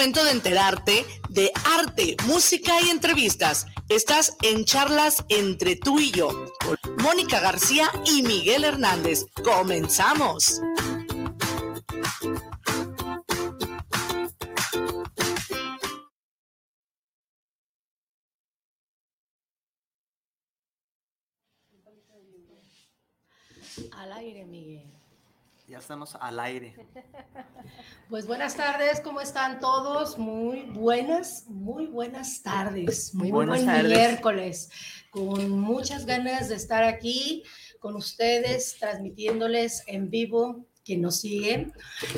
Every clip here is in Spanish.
momento de enterarte de arte, música y entrevistas. Estás en charlas entre tú y yo, con Mónica García y Miguel Hernández. Comenzamos. Al aire, Miguel. Ya estamos al aire. Pues buenas tardes, ¿cómo están todos? Muy buenas, muy buenas tardes. Muy Buenas buen tardes. miércoles. Con muchas ganas de estar aquí con ustedes, transmitiéndoles en vivo quien nos sigue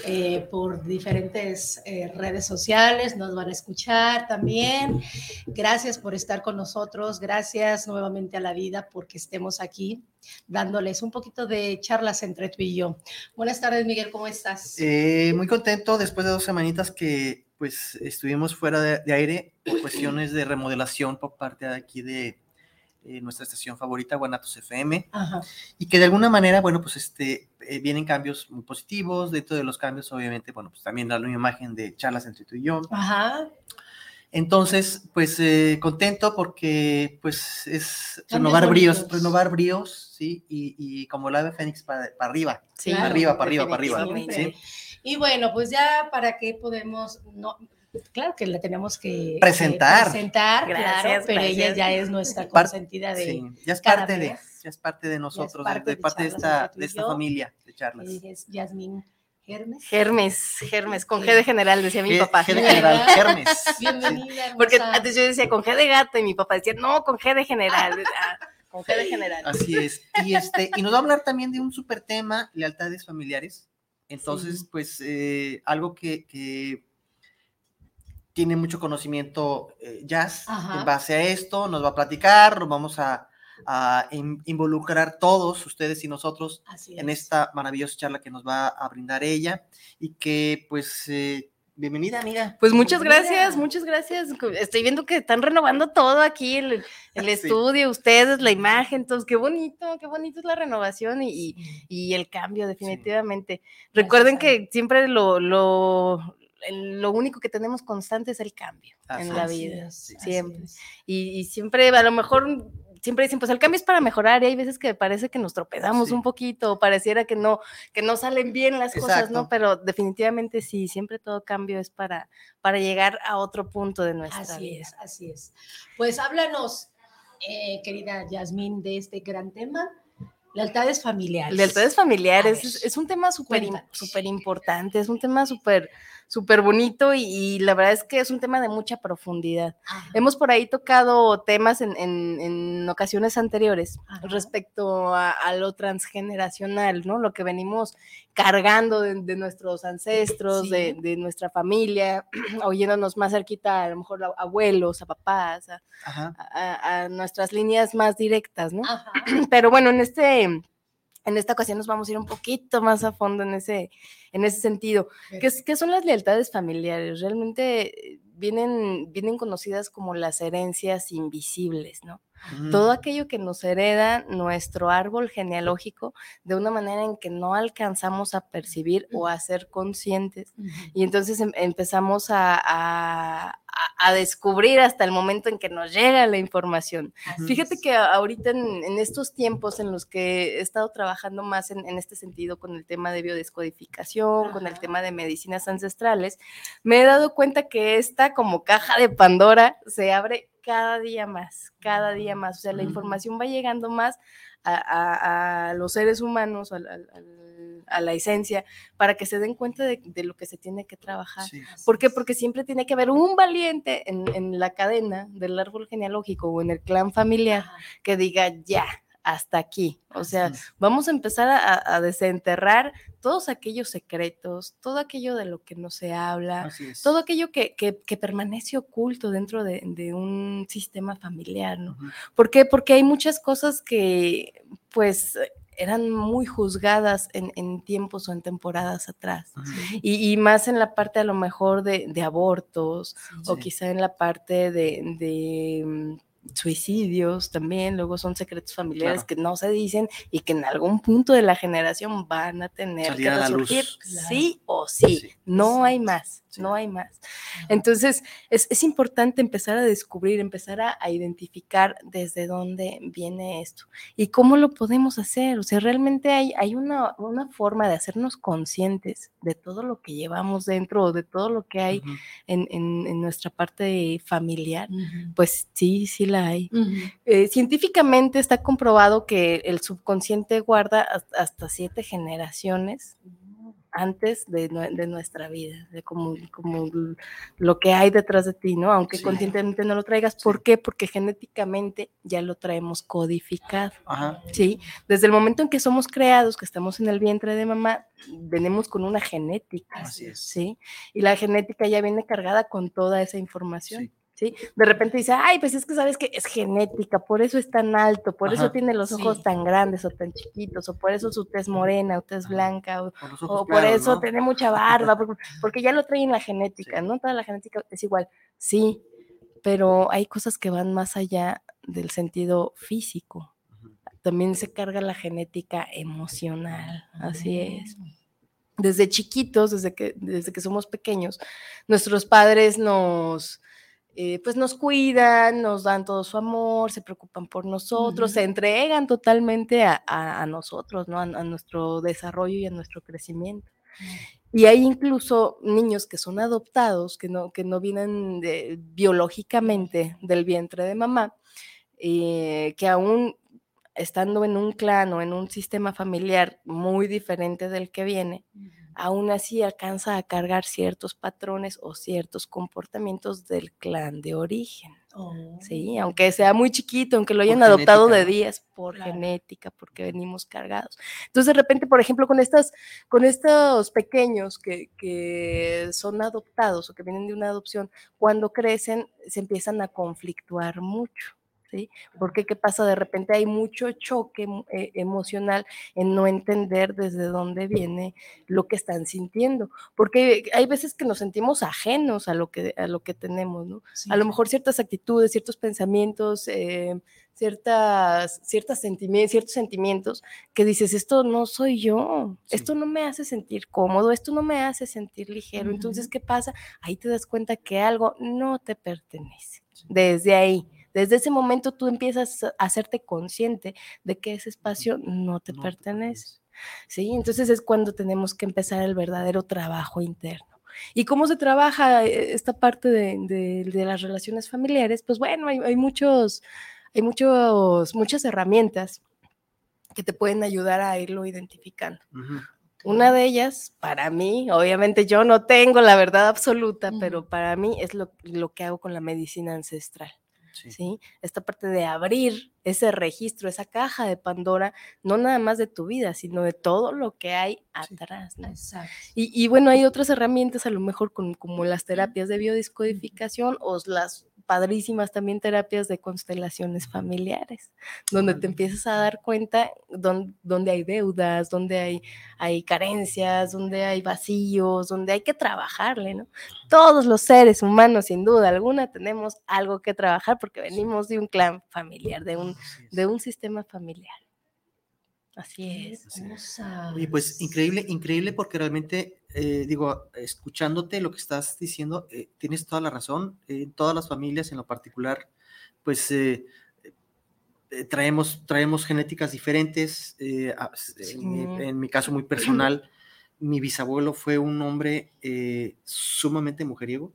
eh, por diferentes eh, redes sociales, nos van a escuchar también. Gracias por estar con nosotros, gracias nuevamente a la vida porque estemos aquí dándoles un poquito de charlas entre tú y yo. Buenas tardes, Miguel, ¿cómo estás? Eh, muy contento después de dos semanitas que pues estuvimos fuera de, de aire por cuestiones de remodelación por parte de aquí de eh, nuestra estación favorita, Guanatos FM, Ajá. y que de alguna manera, bueno, pues este, eh, vienen cambios muy positivos, dentro de los cambios, obviamente, bueno, pues también la nueva imagen de charlas entre tú y yo. Ajá. Entonces, pues eh, contento porque pues es renovar bríos, renovar bríos, ¿sí? Y, y como la ave fénix para arriba, Sí, para arriba, para arriba, para arriba. ¿sí? Y bueno, pues ya para qué podemos, no, claro que la tenemos que Presentar. presentar, claro, Gracias, pero ella ya es nuestra consentida de, Sí, ya es parte de, ya es parte de nosotros, parte de, de parte de esta, de esta familia de charlas. es Yasmín Hermes. Germes, Germes, con G de general, decía mi G- papá. G de general, Hermes. Bienvenida, hermosa. Porque antes yo decía con G de gato y mi papá decía, no, con G de general. Ah, con G de general. Así es. Y este, y nos va a hablar también de un súper tema, lealtades familiares. Entonces, Sí. pues, eh, algo que, que tiene mucho conocimiento eh, Jazz Ajá. en base a esto, nos va a platicar, nos vamos a, a in- involucrar todos, ustedes y nosotros, en es. esta maravillosa charla que nos va a brindar ella. Y que, pues, eh, bienvenida, amiga. Pues muchas Bienvenida. gracias, muchas gracias. Estoy viendo que están renovando todo aquí, el, el Sí. estudio, ustedes, la imagen, entonces qué bonito, qué bonito es la renovación y, y- y el cambio, definitivamente. Recuerden Gracias, que siempre lo, lo, el- lo único que tenemos constante es el cambio Así en la Así vida, es, así siempre. Y, y siempre, a lo mejor, siempre dicen, pues el cambio es para mejorar, y hay veces que parece que nos tropezamos Sí. un poquito, pareciera que no, que no salen bien las cosas, ¿no? Pero definitivamente sí, siempre todo cambio es para, para llegar a otro punto de nuestra Así vida. es, así es. Pues háblanos, eh, querida Yasmín, de este gran tema, lealtades familiares. Lealtades familiares es, es un tema súper importante, es un tema súper súper bonito y, y la verdad es que es un tema de mucha profundidad. Ajá. Hemos por ahí tocado temas en, en- en ocasiones anteriores Ajá. respecto a, a lo transgeneracional, ¿no? Lo que venimos cargando de, de nuestros ancestros, de, Sí. de nuestra familia, oyéndonos más cerquita, a lo mejor a abuelos, a papás, a, Ajá. a- a nuestras líneas más directas, ¿no? Ajá. Pero bueno, en este, en esta ocasión nos vamos a ir un poquito más a fondo en ese, en ese sentido. ¿Qué, son las lealtades familiares? Realmente eh, vienen, vienen conocidas como las herencias invisibles, ¿no? Todo aquello que nos hereda nuestro árbol genealógico de una manera en que no alcanzamos a percibir o a ser conscientes. Y entonces em- empezamos a, a- a- descubrir hasta el momento en que nos llega la información. Fíjate que ahorita en, en estos tiempos en los que he estado trabajando más en, en este sentido con el tema de biodescodificación, con el tema de medicinas ancestrales, me he dado cuenta que esta como caja de Pandora se abre cada día más, cada día más. O sea, la Ujú. información va llegando más a, a- a los seres humanos, al- a la esencia, para que se den cuenta de, de lo que se tiene que trabajar. Sí. ¿Por qué? Porque siempre tiene que haber un valiente en, en la cadena del árbol genealógico o en el clan familiar que diga, ya, hasta aquí. O sea, vamos a empezar a, desenterrar todos aquellos secretos, todo aquello de lo que no se habla, todo aquello que, permanece oculto dentro de, un sistema familiar, ¿no? ¿Por qué? Porque hay muchas cosas que, pues, eran muy juzgadas en, tiempos o en temporadas atrás. Y, más en la parte a lo mejor de, abortos o quizá en la parte de mm, suicidios también, luego son secretos familiares que no se dicen y que en algún punto de la generación van a tener que resurgir, sí o sí, no hay más, no hay más. Entonces, es, importante empezar a descubrir, empezar a, identificar desde dónde viene esto y cómo lo podemos hacer, o sea, realmente hay, hay una, una forma de hacernos conscientes de todo lo que llevamos dentro, de todo lo que hay en, en, nuestra parte familiar, pues sí, sí la hay. Eh, científicamente está comprobado que el subconsciente guarda hasta siete generaciones antes de, nuestra vida, de como, como, lo que hay detrás de ti, ¿no? Aunque conscientemente no lo traigas. ¿Por qué? Porque genéticamente ya lo traemos codificado, ¿sí? Desde el momento en que somos creados, que estamos en el vientre de mamá, venimos con una genética, ¿sí? Y la genética ya viene cargada con toda esa información. De repente dice, ay, pues es que sabes que es genética, por eso es tan alto, por eso tiene los ojos tan grandes o tan chiquitos, o por eso su tez morena o tez blanca, o, por, eso tiene mucha barba, porque, ya lo trae en la genética, ¿no? Toda la genética es igual, sí, pero hay cosas que van más allá del sentido físico. También se carga la genética emocional, así es. Mm. desde chiquitos, desde que, desde que somos pequeños, nuestros padres nos, eh, pues nos cuidan, nos dan todo su amor, se preocupan por nosotros, se entregan totalmente a, nosotros, ¿no? A, nuestro desarrollo y a nuestro crecimiento. Y hay incluso niños que son adoptados, que no, que no vienen biológicamente del vientre de mamá, eh, que aún estando en un clan o en un sistema familiar muy diferente del que viene, aún así alcanza a cargar ciertos patrones o ciertos comportamientos del clan de origen. Sí, oh. aunque sea muy chiquito, aunque lo hayan adoptado de días por genética, porque venimos cargados. Entonces, de repente, por ejemplo, con estas, con estos pequeños que, que son adoptados o que vienen de una adopción, cuando crecen se empiezan a conflictuar mucho. Porque qué pasa, de repente hay mucho choque eh, emocional en no entender desde dónde viene lo que están sintiendo, porque hay veces que nos sentimos ajenos a lo que, a lo que tenemos, ¿no? A lo mejor ciertas actitudes, ciertos pensamientos, eh, ciertas, ciertas sentimientos, ciertos sentimientos que dices, esto no soy yo, esto no me hace sentir cómodo, esto no me hace sentir ligero. Entonces, ¿qué pasa? Ahí te das cuenta que algo no te pertenece. Desde ahí. Desde ese momento tú empiezas a hacerte consciente de que ese espacio no te pertenece. ¿sí? Entonces es cuando tenemos que empezar el verdadero trabajo interno. ¿Y cómo se trabaja eh, esta parte de, las relaciones familiares? Pues bueno, hay, muchos, hay muchos, muchas herramientas que te pueden ayudar a irlo identificando. Una de ellas, para mí, obviamente yo no tengo la verdad absoluta, pero para mí es lo, que hago con la medicina ancestral. Sí. Esta parte de abrir ese registro, esa caja de Pandora, no nada más de tu vida, sino de todo lo que hay atrás. Y, bueno, hay otras herramientas, a lo mejor como las terapias de biodiscodificación o las padrísimas también terapias de constelaciones familiares, donde te empiezas a dar cuenta donde, hay deudas, donde hay, hay carencias, donde hay vacíos, donde hay que trabajarle, ¿no? Todos los seres humanos, sin duda alguna, tenemos algo que trabajar porque venimos de un clan familiar, de un, de un sistema familiar. Así es. Y pues increíble, increíble porque realmente, eh, digo, escuchándote lo que estás diciendo, eh, tienes toda la razón. En todas las familias, en lo particular, pues eh, traemos, traemos genéticas diferentes. en, mi, caso muy personal, mi bisabuelo fue un hombre sumamente mujeriego.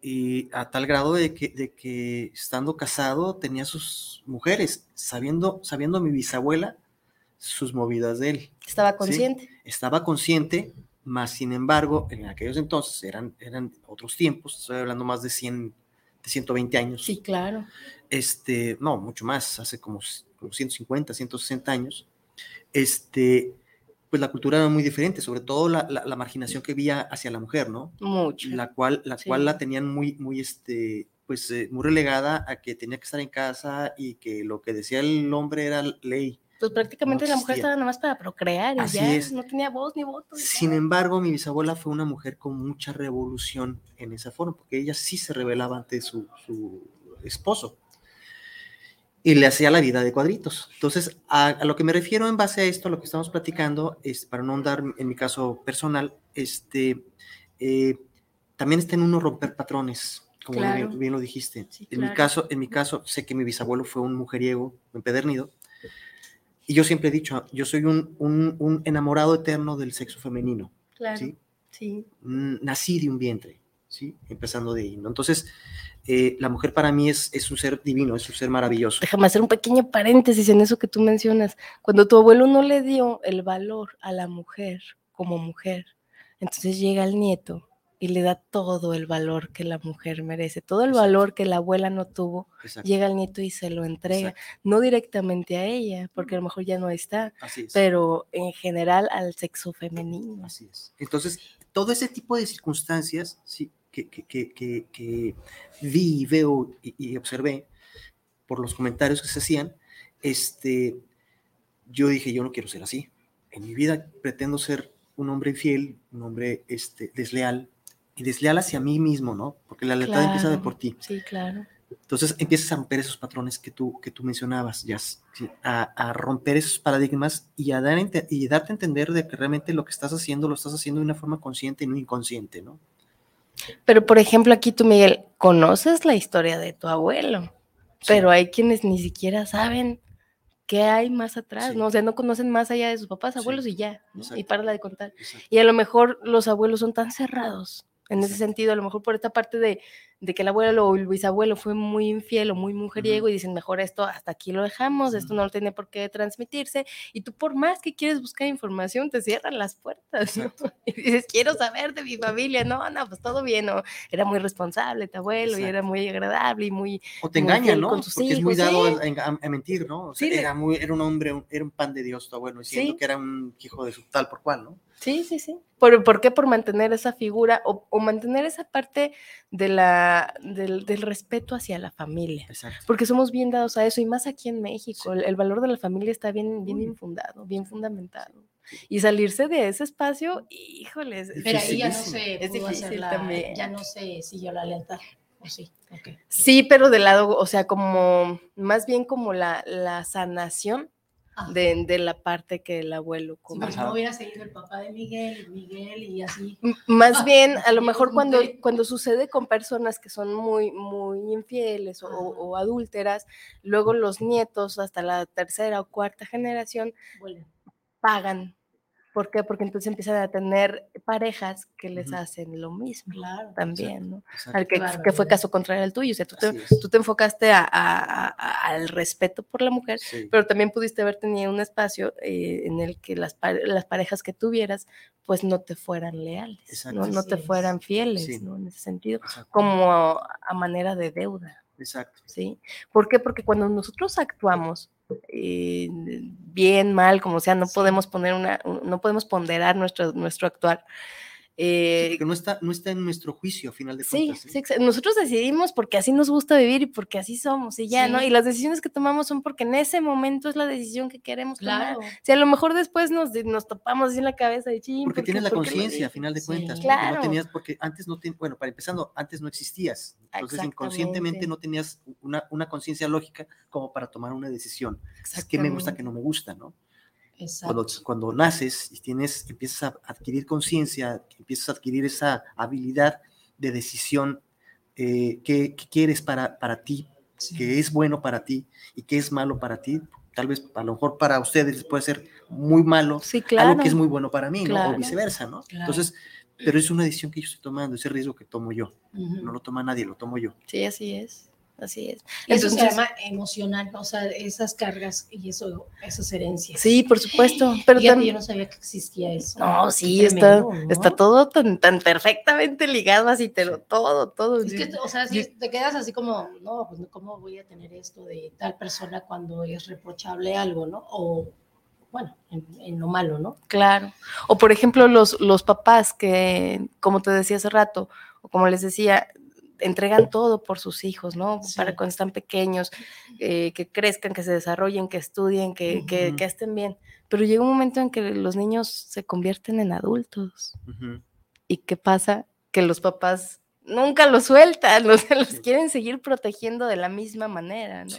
Y a tal grado de que, de que estando casado tenía sus mujeres, sabiendo, sabiendo mi bisabuela sus movidas de él. Estaba consciente. Estaba consciente, más sin embargo, en aquellos entonces eran, eran otros tiempos, estoy hablando más de 100, de 120 años. Sí, claro. Este, no, mucho más, hace como como 150, 160 años, este, pues la cultura era muy diferente, sobre todo la, la, marginación que había hacia la mujer, ¿no? Mucho. La cual, la, cual la tenían muy, muy, este, pues, eh, muy relegada a que tenía que estar en casa y que lo que decía el hombre era ley. Pues prácticamente la mujer estaba nada más para procrear y ya no tenía voz ni voto. Sin embargo, mi bisabuela fue una mujer con mucha revolución en esa forma, porque ella sí se rebelaba ante su, su esposo y le hacía la vida de cuadritos. Entonces, a, lo que me refiero en base a esto, a lo que estamos platicando, es para no andar en mi caso personal, este, eh, también está en uno romper patrones como bien, lo dijiste. en, mi caso, en mi caso, sé que mi bisabuelo fue un mujeriego empedernido. Y yo siempre he dicho, yo soy un, un, enamorado eterno del sexo femenino. Claro. ¿sí? sí. Nací de un vientre, ¿sí? Empezando de ahí, ¿no? Entonces, eh, la mujer para mí es, es un ser divino, es un ser maravilloso. Déjame hacer un pequeño paréntesis en eso que tú mencionas. Cuando tu abuelo no le dio el valor a la mujer como mujer, entonces llega el nieto y le da todo el valor que la mujer merece, todo el valor que la abuela no tuvo, llega el nieto y se lo entrega, no directamente a ella, porque a lo mejor ya no está, pero en general al sexo femenino. Así es. Entonces, todo ese tipo de circunstancias sí, que, que, que, que vi, veo y, y, observé por los comentarios que se hacían, este, yo dije, yo no quiero ser así. En mi vida pretendo ser un hombre infiel, un hombre este, desleal, y desleal hacia mí mismo, ¿no? Porque la lealtad empieza de por ti. Sí, claro. Entonces empiezas a romper esos patrones que tú, que tú mencionabas, ya, a, romper esos paradigmas y a dar, y darte a entender de que realmente lo que estás haciendo lo estás haciendo de una forma consciente y no inconsciente, ¿no? Pero, por ejemplo, aquí tú, Miguel, conoces la historia de tu abuelo, pero hay quienes ni siquiera saben qué hay más atrás, ¿no? O sea, no conocen más allá de sus papás, abuelos y ya, y para de contar. Y a lo mejor los abuelos son tan cerrados en ese sentido, a lo mejor por esta parte de, de que el abuelo o el bisabuelo fue muy infiel o muy mujeriego y dicen, mejor esto hasta aquí lo dejamos, esto no tiene por qué transmitirse, y tú por más que quieres buscar información, te cierran las puertas, ¿no? Y dices, quiero saber de mi familia, no, no, pues todo bien, ¿no? Era muy responsable tu abuelo y era muy agradable y muy... O te engaña, ¿no? Porque es muy dado a, mentir, ¿no? O sea, era, muy, era un hombre, era un pan de Dios tu abuelo, diciendo que era un hijo de su tal por cual, ¿no? Sí, sí, sí. ¿Por, ¿por qué? Por mantener esa figura o, o mantener esa parte de la, del, del, respeto hacia la familia. Exacto. Porque somos bien dados a eso y más aquí en México. El, el, valor de la familia está bien, bien infundado, bien fundamentado. Y salirse de ese espacio, híjoles. Pero ahí ya no se es difícil la, también. Ya no se siguió la lealtad. Sí, okay. sí, pero de lado, o sea, como más bien como la, la sanación de, de, la parte que el abuelo como no hubiera seguido el papá de Miguel, Miguel y así. Más bien, a lo mejor cuando, cuando sucede con personas que son muy, muy infieles o, o, adúlteras, luego los nietos hasta la tercera o cuarta generación pagan ¿Por qué? Porque entonces empiezan a tener parejas que les hacen lo mismo claro, también, ¿no? al que, que, fue caso contrario al tuyo. O sea, tú te, tú te enfocaste a, a, al respeto por la mujer, pero también pudiste haber tenido un espacio eh, en el que las, las parejas que tuvieras, pues no te fueran leales, no, no te fueran fieles, ¿no? En ese sentido, como a manera de deuda. Exacto. ¿Sí? ¿Por qué? Porque cuando nosotros actuamos eh, bien, mal, como sea, no podemos poner una, no podemos ponderar nuestro, nuestro actuar. Eh, porque no está, no está en nuestro juicio, a final de cuentas. Sí, sí, nosotros decidimos porque así nos gusta vivir y porque así somos y ya, ¿no? Y las decisiones que tomamos son porque en ese momento es la decisión que queremos claro. tomar. Si a lo mejor después nos, nos topamos así en la cabeza de ching. Porque tienes la conciencia, a final de cuentas. Claro. no tenías, porque antes no, tenías, bueno, para empezando, antes no existías. Entonces, inconscientemente no tenías una, una conciencia lógica como para tomar una decisión. Es que me gusta, que no me gusta, ¿no? Cuando, cuando, naces y tienes, empiezas a adquirir conciencia, empiezas a adquirir esa habilidad de decisión eh, que, quieres para, para ti, que es bueno para ti y que es malo para ti. Tal vez a lo mejor para ustedes puede ser muy malo, algo que es muy bueno para mí, ¿no? O viceversa, ¿no? Entonces, pero es una decisión que yo estoy tomando, ese riesgo que tomo yo. No lo toma nadie, lo tomo yo. Sí, así es. Así es. eso se llama emocional, o sea, esas cargas y eso, esas herencias. Sí, por supuesto. Pero también yo no sabía que existía eso. No, sí, está, está todo tan, tan, perfectamente ligado así, pero todo, todo. Es que, o sea, si te quedas así como, no, pues cómo voy a tener esto de tal persona cuando es reprochable algo, ¿no? O bueno, en, lo malo, ¿no? Claro. O por ejemplo, los, los papás que, como te decía hace rato, o como les decía, entregan todo por sus hijos, ¿no? Para cuando están pequeños, eh, que crezcan, que se desarrollen, que estudien, que, que, estén bien. Pero llega un momento en que los niños se convierten en adultos. ¿Y qué pasa? Que los papás nunca los sueltan, los, los quieren seguir protegiendo de la misma manera, ¿no?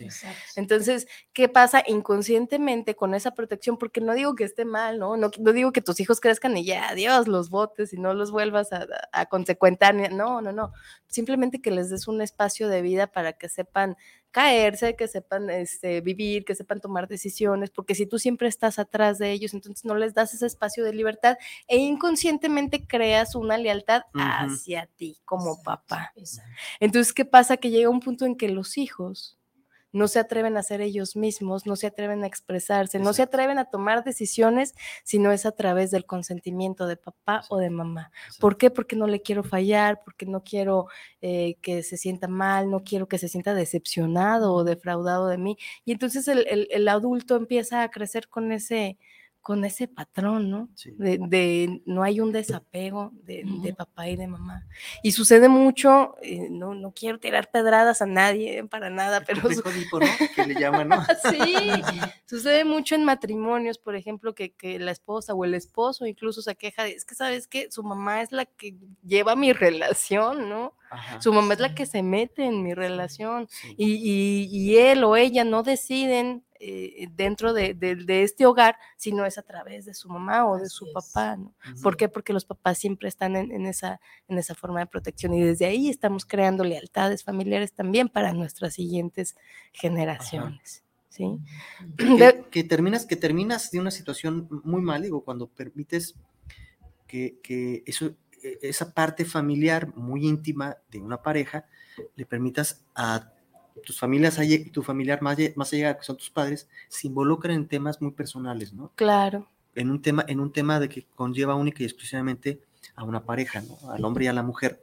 Entonces, ¿qué pasa inconscientemente con esa protección? Porque no digo que esté mal, ¿no? No, digo que tus hijos crezcan y ya, adiós, los botes y no los vuelvas a, a consecuentar, no, no, no, simplemente que les des un espacio de vida para que sepan caerse, que sepan este, vivir, que sepan tomar decisiones, porque si tú siempre estás atrás de ellos, entonces no les das ese espacio de libertad e inconscientemente creas una lealtad hacia ti como papá. Entonces, ¿qué pasa? Que llega un punto en que los hijos no se atreven a ser ellos mismos, no se atreven a expresarse, no se atreven a tomar decisiones si no es a través del consentimiento de papá o de mamá. ¿Por qué? Porque no le quiero fallar, porque no quiero eh, que se sienta mal, no quiero que se sienta decepcionado o defraudado de mí. Y entonces el adulto empieza a crecer con ese con ese patrón, ¿no? De, no hay un desapego de, papá y de mamá. Y sucede mucho, eh, no, no quiero tirar pedradas a nadie para nada, pero... ¿no? Que le llaman, ¿no? sí, sucede mucho en matrimonios, por ejemplo, que, que, la esposa o el esposo incluso se queja de, es que sabes que su mamá es la que lleva mi relación, ¿no? su mamá es la que se mete en mi relación y, y, y él o ella no deciden eh, dentro de, este hogar, si no es a través de su mamá o de su papá. ¿no? ¿Por qué? Porque los papás siempre están en, esa, en esa forma de protección y desde ahí estamos creando lealtades familiares también para nuestras siguientes generaciones. ¿sí? Que, terminas, que terminas de una situación muy mal, digo, cuando permites que, que eso, e, esa parte familiar muy íntima de una pareja le permitas a tus familias, tu familiar más, más allá, que son tus padres, se involucran en temas muy personales, ¿no? Claro. En un tema, en un tema de que conlleva única y exclusivamente a una pareja, ¿no? Al hombre y a la mujer.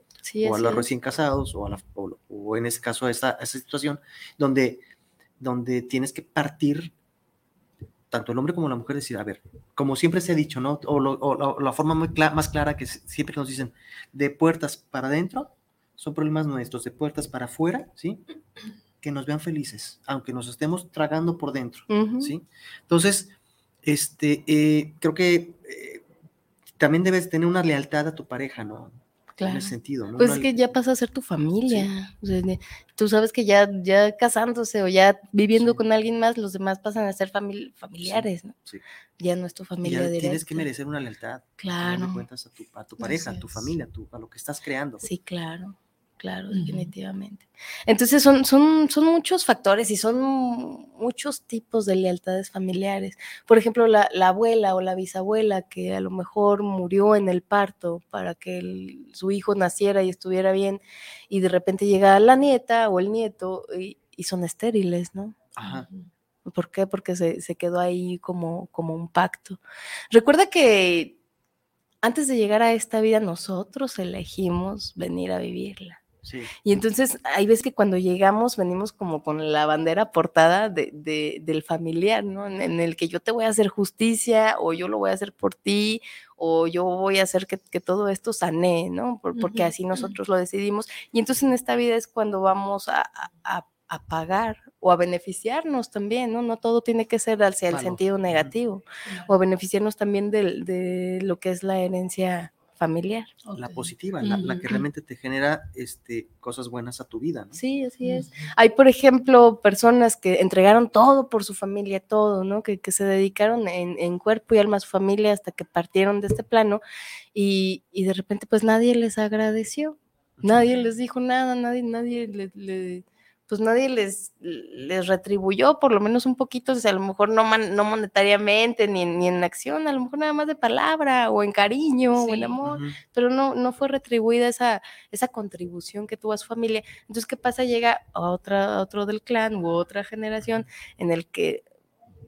o a los recién casados, o, a la, o, en ese caso a esa, esa situación, donde, donde tienes que partir tanto el hombre como la mujer decir, a ver, como siempre se ha dicho, ¿no? O, la forma muy más clara que siempre nos dicen, de puertas para adentro son problemas nuestros, de puertas para afuera, ¿sí? que nos vean felices, aunque nos estemos tragando por dentro, ¿sí? Entonces, este, eh, creo que eh, también debes tener una lealtad a tu pareja, ¿no? Claro. En ese sentido, ¿no? Pues es que ya pasa a ser tu familia. tú sabes que ya, ya casándose o ya viviendo con alguien más, los demás pasan a ser familiares, ¿no? Ya no es tu familia ya Tienes que merecer una lealtad. Claro. cuentas a tu, a tu a tu familia, a, a lo que estás creando. Sí, claro claro, definitivamente. Entonces son, son, son muchos factores y son muchos tipos de lealtades familiares. Por ejemplo, la, abuela o la bisabuela que a lo mejor murió en el parto para que su hijo naciera y estuviera bien y de repente llega la nieta o el nieto y, son estériles, ¿no? Ajá. ¿Por qué? Porque se, se quedó ahí como, como un pacto. Recuerda que antes de llegar a esta vida nosotros elegimos venir a vivirla. Y entonces hay veces que cuando llegamos venimos como con la bandera portada de, del familiar, ¿no? En, el que yo te voy a hacer justicia o yo lo voy a hacer por ti o yo voy a hacer que, todo esto sane, ¿no? porque así nosotros lo decidimos. Y entonces en esta vida es cuando vamos a, pagar o a beneficiarnos también, ¿no? No todo tiene que ser hacia el sentido negativo, o a beneficiarnos también de lo que es la herencia familiar. La positiva, la, que realmente te genera este, cosas buenas a tu vida. Sí, así es. Hay, por ejemplo, personas que entregaron todo por su familia, todo, ¿no? Que, se dedicaron en, cuerpo y alma a su familia hasta que partieron de este plano y, de repente pues nadie les agradeció, nadie les dijo nada, nadie, nadie le, pues nadie les, les retribuyó, por lo menos un poquito, o sea, a lo mejor no, no monetariamente ni, ni, en acción, a lo mejor nada más de palabra o en cariño o en amor, pero no, no fue retribuida esa, esa contribución que tuvo a su familia. Entonces, ¿qué pasa? Llega a, otra, otro del clan u otra generación en el que,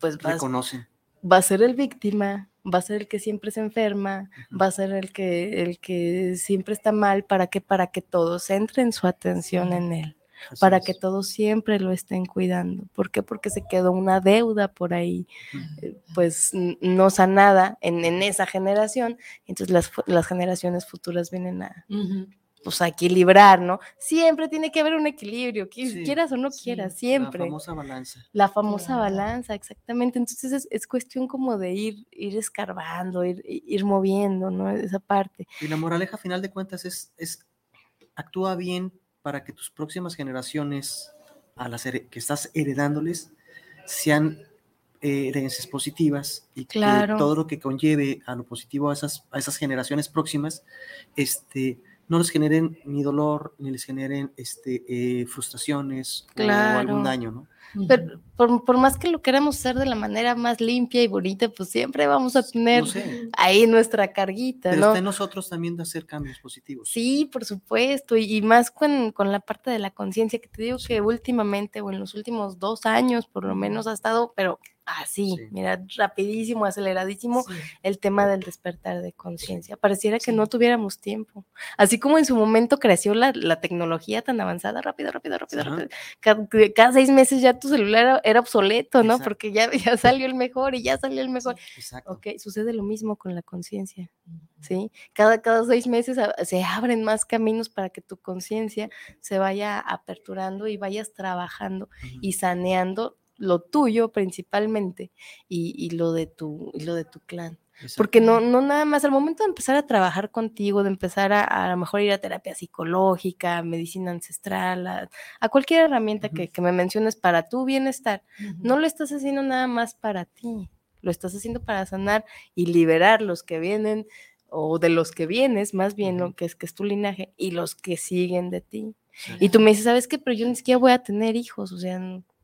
pues, reconocen. Va a ser el víctima, va a ser el que siempre se enferma, va a ser el que, el que siempre está mal, ¿para que Para que todos centren su atención en él para que todos siempre lo estén cuidando. ¿Por qué? Porque se quedó una deuda por ahí, eh, pues no sanada en, en esa generación. Entonces las, las, generaciones futuras vienen a, pues, a equilibrar, ¿no? Siempre tiene que haber un equilibrio, quieras o no quieras, siempre. La famosa balanza. La famosa balanza, exactamente. Entonces es, es, cuestión como de ir, ir escarbando, ir, ir moviendo, ¿no? Esa parte. Y la moraleja, a final de cuentas, es, es actúa bien para que tus próximas generaciones, a las que estás heredándoles, sean eh, herencias positivas y que todo lo que conlleve a lo positivo a esas, a esas generaciones próximas, este, no les generen ni dolor, ni les generen este, eh, frustraciones o algún daño, ¿no? Pero por, más que lo queramos hacer de la manera más limpia y bonita, pues siempre vamos a tener ahí nuestra carguita, Pero ¿no? está en nosotros también de hacer cambios positivos. Sí, por supuesto, y, más con, con, la parte de la conciencia, que te digo que últimamente o en los últimos dos años por lo menos ha estado, pero así, mira, rapidísimo, aceleradísimo el tema del despertar de conciencia. Pareciera que no tuviéramos tiempo. Así como en su momento creció la, la tecnología tan avanzada, rápido, rápido, rápido, rápido. Cada, cada, seis meses ya tu celular era, obsoleto, ¿no? Porque ya, ya salió el mejor y ya salió el mejor. Exacto. Ok, sucede lo mismo con la conciencia, ¿sí? Cada, cada seis meses se abren más caminos para que tu conciencia se vaya aperturando y vayas trabajando y saneando lo tuyo principalmente y, lo, de tu, lo de tu clan. Porque no, no nada más, al momento de empezar a trabajar contigo, de empezar a a, lo mejor ir a terapia psicológica, medicina ancestral, a, cualquier herramienta que, me menciones para tu bienestar, no lo estás haciendo nada más para ti, lo estás haciendo para sanar y liberar los que vienen o de los que vienes, más bien, lo que es que es tu linaje, y los que siguen de ti. Y tú me dices, ¿sabes qué? Pero yo ni siquiera voy a tener hijos, o sea,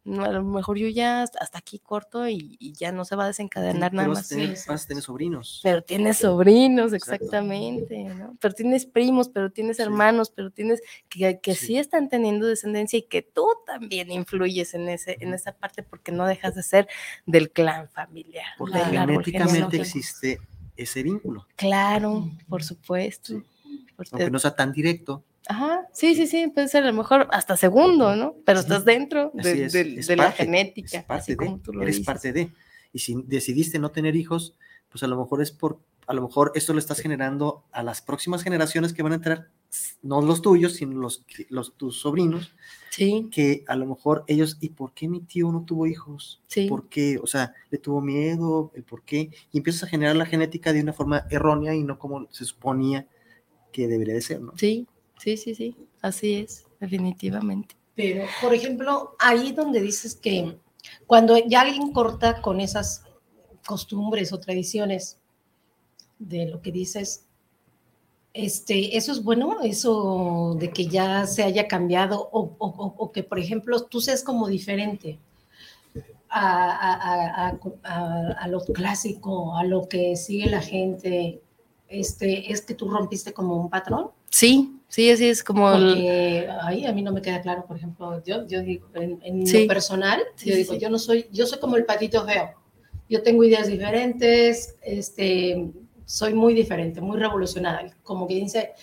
a lo mejor yo ya hasta aquí corto y, ya no se va a desencadenar nada más. vas a tener sobrinos. Pero tienes sobrinos, exactamente, ¿no? Pero tienes primos, pero tienes hermanos, pero tienes que, que sí. están teniendo descendencia y que tú también influyes en, ese, en esa parte porque no dejas de ser del clan familiar. Porque genéticamente existe ese vínculo. Claro, por supuesto. Aunque no sea tan directo, Ajá, sí, sí, sí, puede ser a lo mejor hasta segundo, ¿no? Pero estás dentro de, la genética. parte de, eres parte de. Y si decidiste no tener hijos, pues a lo mejor es por, a lo mejor esto lo estás generando a las próximas generaciones que van a entrar, no los tuyos, sino los, los tus sobrinos, sí. que a lo mejor ellos, ¿y por qué mi tío no tuvo hijos? Sí. ¿Por qué? O sea, le tuvo miedo, el por qué, y empiezas a generar la genética de una forma errónea y no como se suponía que debería de ser, ¿no? Sí, Sí, sí, sí, así es, definitivamente. Pero, por ejemplo, ahí donde dices que cuando ya alguien corta con esas costumbres o tradiciones de lo que dices, este, eso es bueno, eso de que ya se haya cambiado o, o, que, por ejemplo, tú seas como diferente a, a, lo clásico, a lo que sigue la gente, este, es que tú rompiste como un patrón. Sí, sí, así es como... Porque ahí a mí no me queda claro, por ejemplo, yo, yo digo, en, lo personal, yo digo, yo no soy, yo soy como el patito feo. Yo tengo ideas diferentes, este, soy muy diferente, muy revolucionaria. Como que dice,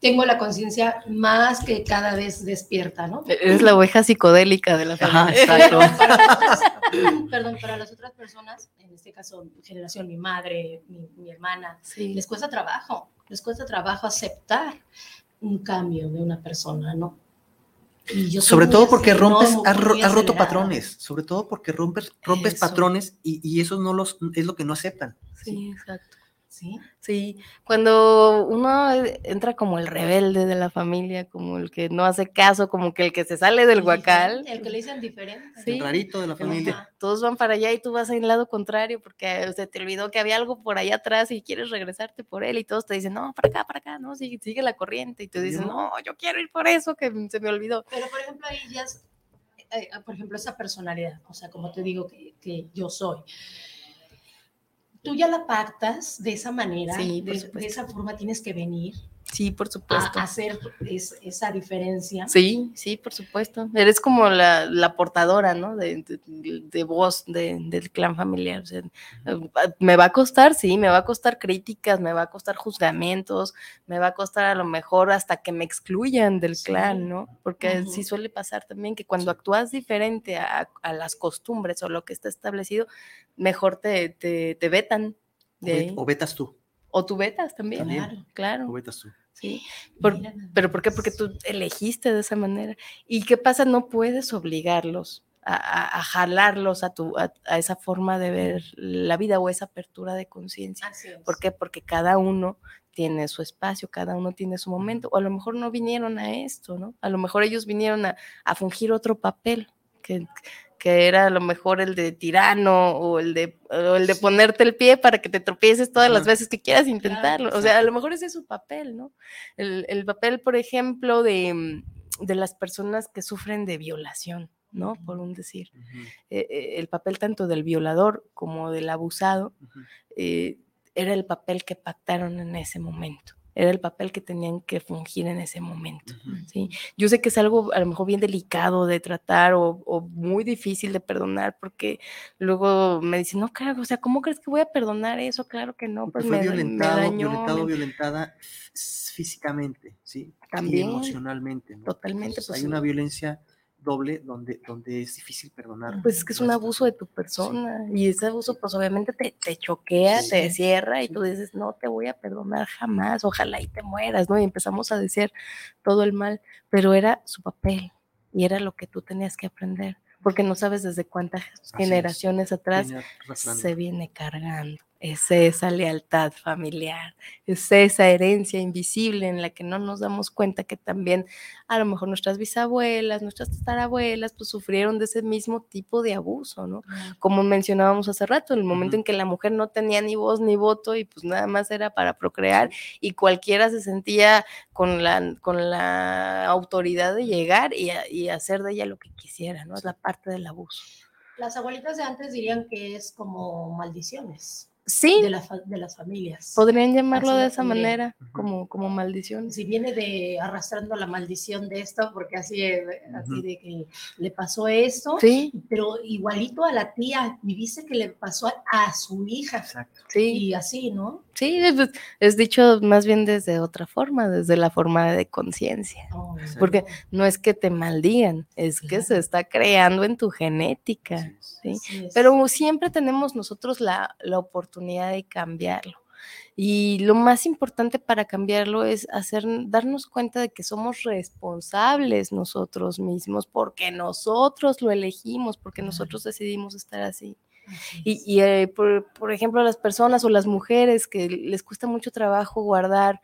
tengo la conciencia más que cada vez despierta, ¿no? Es la oveja psicodélica de la familia. exacto. perdón, para las otras personas, en este caso, generación, mi madre, mi, hermana, les cuesta trabajo, les cuesta trabajo aceptar un cambio de una persona, ¿no? sobre todo porque rompes, has, roto patrones, sobre todo porque rompes, rompes patrones y, y eso no los, es lo que no aceptan. sí, exacto. Sí. Sí, cuando uno entra como el rebelde de la familia, como el que no hace caso, como que el que se sale del guacal. El que le dicen diferente. Sí. El rarito de la familia. Todos van para allá y tú vas en el lado contrario porque se te olvidó que había algo por allá atrás y quieres regresarte por él y todos te dicen, no, para acá, para acá, no, sigue, sigue la corriente. Y tú dices, no, yo quiero ir por eso que se me olvidó. Pero por ejemplo, ahí ya eh, por ejemplo, esa personalidad, o sea, como te digo que, que yo soy, tú ya la pactas de esa manera, Sí, de esa forma tienes que venir Sí, por supuesto. a hacer es- esa diferencia. Sí, sí, por supuesto. Eres como la, la portadora, ¿no? De, de- de voz de- del clan familiar. O sea, me va a costar, sí, me va a costar críticas, me va a costar juzgamientos, me va a costar a lo mejor hasta que me excluyan del Sí. clan, ¿no? Porque sí suele pasar también que cuando actúas diferente a, a las costumbres o lo que está establecido, mejor te, te, te vetan de o vetas tú. O tú vetas también, También. Claro. claro. O vetas tú. Sí. Por- ¿Pero por qué? Porque tú elegiste de esa manera. ¿Y qué pasa? No puedes obligarlos a, a- a jalarlos a, tu, a, a esa forma de ver la vida o esa apertura de conciencia. ¿Por qué? Porque cada uno tiene su espacio, cada uno tiene su momento. O a lo mejor no vinieron a esto, ¿no? A lo mejor ellos vinieron a, a fungir otro papel, que, que era a lo mejor el de tirano o el de, o el de Sí. ponerte el pie para que te tropieces todas las veces que quieras intentarlo. o sea, a lo mejor ese es su papel, ¿no? El, el papel, por ejemplo, de, mm, de las personas que sufren de violación, ¿no? Por un decir. Eh, eh, el papel tanto del violador como del abusado eh, era el papel que pactaron en ese momento. Era el papel que tenían que fungir en ese momento. ¿sí? Yo sé que es algo a lo mejor bien delicado de tratar o, o muy difícil de perdonar porque luego me dicen, no, claro, o sea, ¿cómo crees que voy a perdonar eso? Claro que no, Porque pues fue me, violentado, dañó, violentado, me- violentada físicamente, ¿sí? También, Y emocionalmente. ¿no? totalmente, Entonces, pues, hay una violencia doble donde, donde es difícil perdonar. Pues es que es un abuso de tu persona y ese abuso pues obviamente te, te choquea, te cierra y tú dices, no te voy a perdonar jamás, ojalá y te mueras, ¿no? Y empezamos a decir todo el mal, pero era su papel y era lo que tú tenías que aprender, porque no sabes desde cuántas es. generaciones atrás Viene se viene cargando. Es esa lealtad familiar, es esa herencia invisible en la que no nos damos cuenta que también a lo mejor nuestras bisabuelas, nuestras tatarabuelas, pues sufrieron de ese mismo tipo de abuso, ¿no? Como mencionábamos hace rato, el momento en que la mujer no tenía ni voz ni voto y pues nada más era para procrear y cualquiera se sentía con la, con la autoridad de llegar y, a- y hacer de ella lo que quisiera, ¿no? Es la parte del abuso. Las abuelitas de antes dirían que es como maldiciones Sí, de, la fa- de las familias. podrían llamarlo Así de esa manera, como, como maldición. Si viene de arrastrando la maldición de esto, porque así, eh, así de que le pasó esto, Sí, pero igualito a la tía, y dice que le pasó a, a su hija, Exacto. sí, y así, ¿no? Sí, es dicho más bien desde otra forma, desde la forma de conciencia. Oh, Porque no es que te maldigan, es que se está creando en tu genética. ¿sí? Pero siempre tenemos nosotros la, la oportunidad de cambiarlo. Y lo más importante para cambiarlo es hacer, darnos cuenta de que somos responsables nosotros mismos, porque nosotros lo elegimos, porque nosotros decidimos estar así. Y, eh, por, por ejemplo, las personas o las mujeres que les cuesta mucho trabajo guardar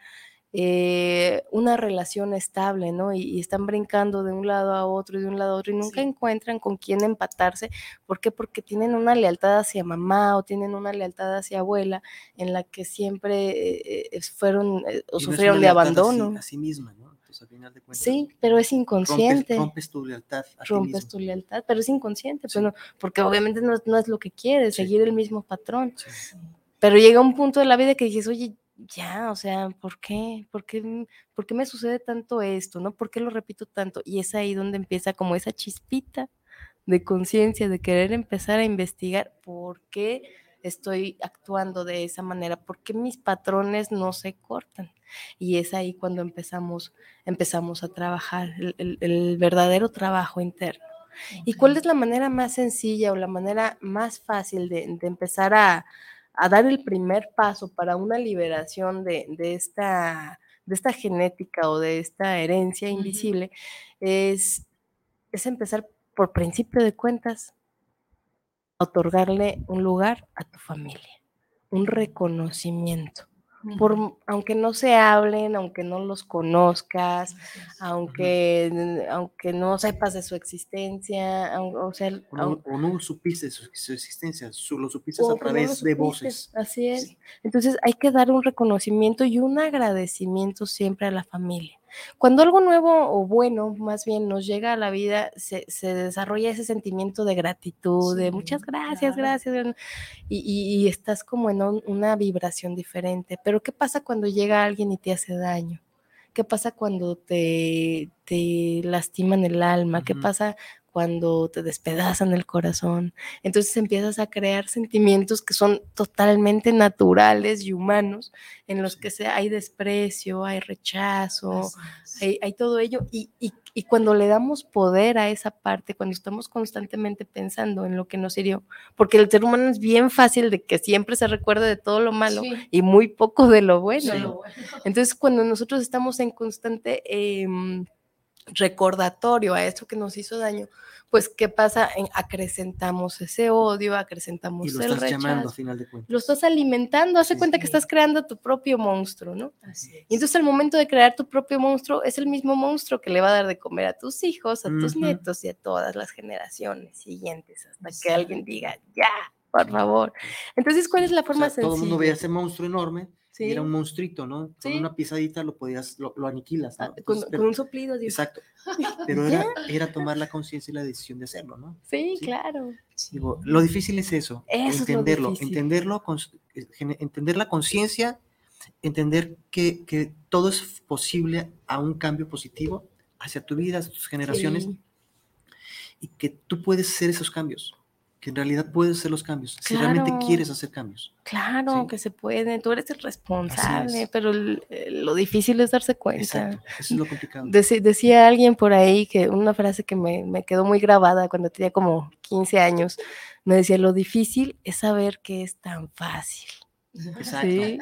eh, una relación estable, ¿no? Y, y están brincando de un lado a otro y de un lado a otro y nunca Sí. encuentran con quién empatarse. ¿Por qué? Porque tienen una lealtad hacia mamá o tienen una lealtad hacia abuela en la que siempre eh, eh, fueron eh, o Y sufrieron de abandono. A sí misma, ¿no? Entonces, al final de cuentas, Sí, pero es inconsciente. rompes tu lealtad a ti rompes mismo. tu lealtad, pero es inconsciente, Sí. pues no, porque obviamente no, no es lo que quieres, Sí. seguir el mismo patrón. Sí. Pero llega un punto de la vida que dices, oye, ya, o sea, ¿por qué? ¿Por qué, por qué me sucede tanto esto? ¿No? ¿Por qué lo repito tanto? Y es ahí donde empieza como esa chispita de conciencia, de querer empezar a investigar por qué estoy actuando de esa manera, por qué mis patrones no se cortan. Y es ahí cuando empezamos, empezamos a trabajar el, el- el verdadero trabajo interno. ¿Y cuál es la manera más sencilla o la manera más fácil de, de empezar a, a dar el primer paso para una liberación de, de esta, de esta genética o de esta herencia invisible? Es, es empezar por principio de cuentas, a otorgarle un lugar a tu familia, un reconocimiento. Por, aunque no se hablen, aunque no los conozcas, aunque, aunque no sepas de su existencia, o sea, O no, o no supiste su, su existencia, su- lo supiste a no través de voces. Así es. Sí. Entonces hay que dar un reconocimiento y un agradecimiento siempre a la familia. Cuando algo nuevo o bueno, más bien, nos llega a la vida, se, se desarrolla ese sentimiento de gratitud, de muchas gracias, claro. gracias, y, y- y estás como en un- una vibración diferente. Pero ¿qué pasa cuando llega alguien y te hace daño? ¿Qué pasa cuando te, te lastiman el alma? ¿Qué Ujú. pasa cuando te despedazan el corazón? Entonces empiezas a crear sentimientos que son totalmente naturales y humanos, en los que se- hay desprecio, hay rechazo, hay, hay todo ello. Y, y- y cuando le damos poder a esa parte, cuando estamos constantemente pensando en lo que nos hirió, porque el ser humano es bien fácil de que siempre se recuerde de todo lo malo Sí, y muy poco de lo bueno. de Sí. lo bueno. Entonces, cuando nosotros estamos en constante em, recordatorio a eso que nos hizo daño, pues, ¿qué pasa? En- acrecentamos ese odio, acrecentamos Y lo el estás llamando a rechazo. final de cuentas. Lo estás alimentando, hace Sí, cuenta que estás creando tu propio monstruo, ¿no? Así es. Y entonces al momento de crear tu propio monstruo, es el mismo monstruo que le va a dar de comer a tus hijos, a tus Ujú. nietos y a todas las generaciones siguientes, hasta que alguien diga, ya, por favor. Entonces, ¿cuál es la O forma sea, todo el mundo sencilla? ese monstruo enorme Sí, era un monstruito, ¿no? Con Sí. una pisadita lo podías, lo, lo aniquilas, ah, ¿no? con, Entonces, con pero- un soplido. así, exacto. Pero era, era tomar la conciencia y la decisión de hacerlo, ¿no? Sí, Sí. claro. Digo, lo difícil es eso, Eso es lo entenderlo, difícil. entenderlo, cons- eh, entender la conciencia, entender que, que todo es posible a un cambio positivo hacia tu vida, hacia tus generaciones, y que tú puedes hacer esos cambios, que en realidad puedes hacer los cambios, si realmente Claro. quieres hacer cambios. claro Sí. que se puede, tú eres el responsable, es. pero lo difícil es darse cuenta. Exacto, eso es lo complicado. Decía alguien por ahí que una frase que me, me quedó muy grabada cuando tenía como 15 años, me decía, lo difícil es saber que es tan fácil. Exacto. Sí,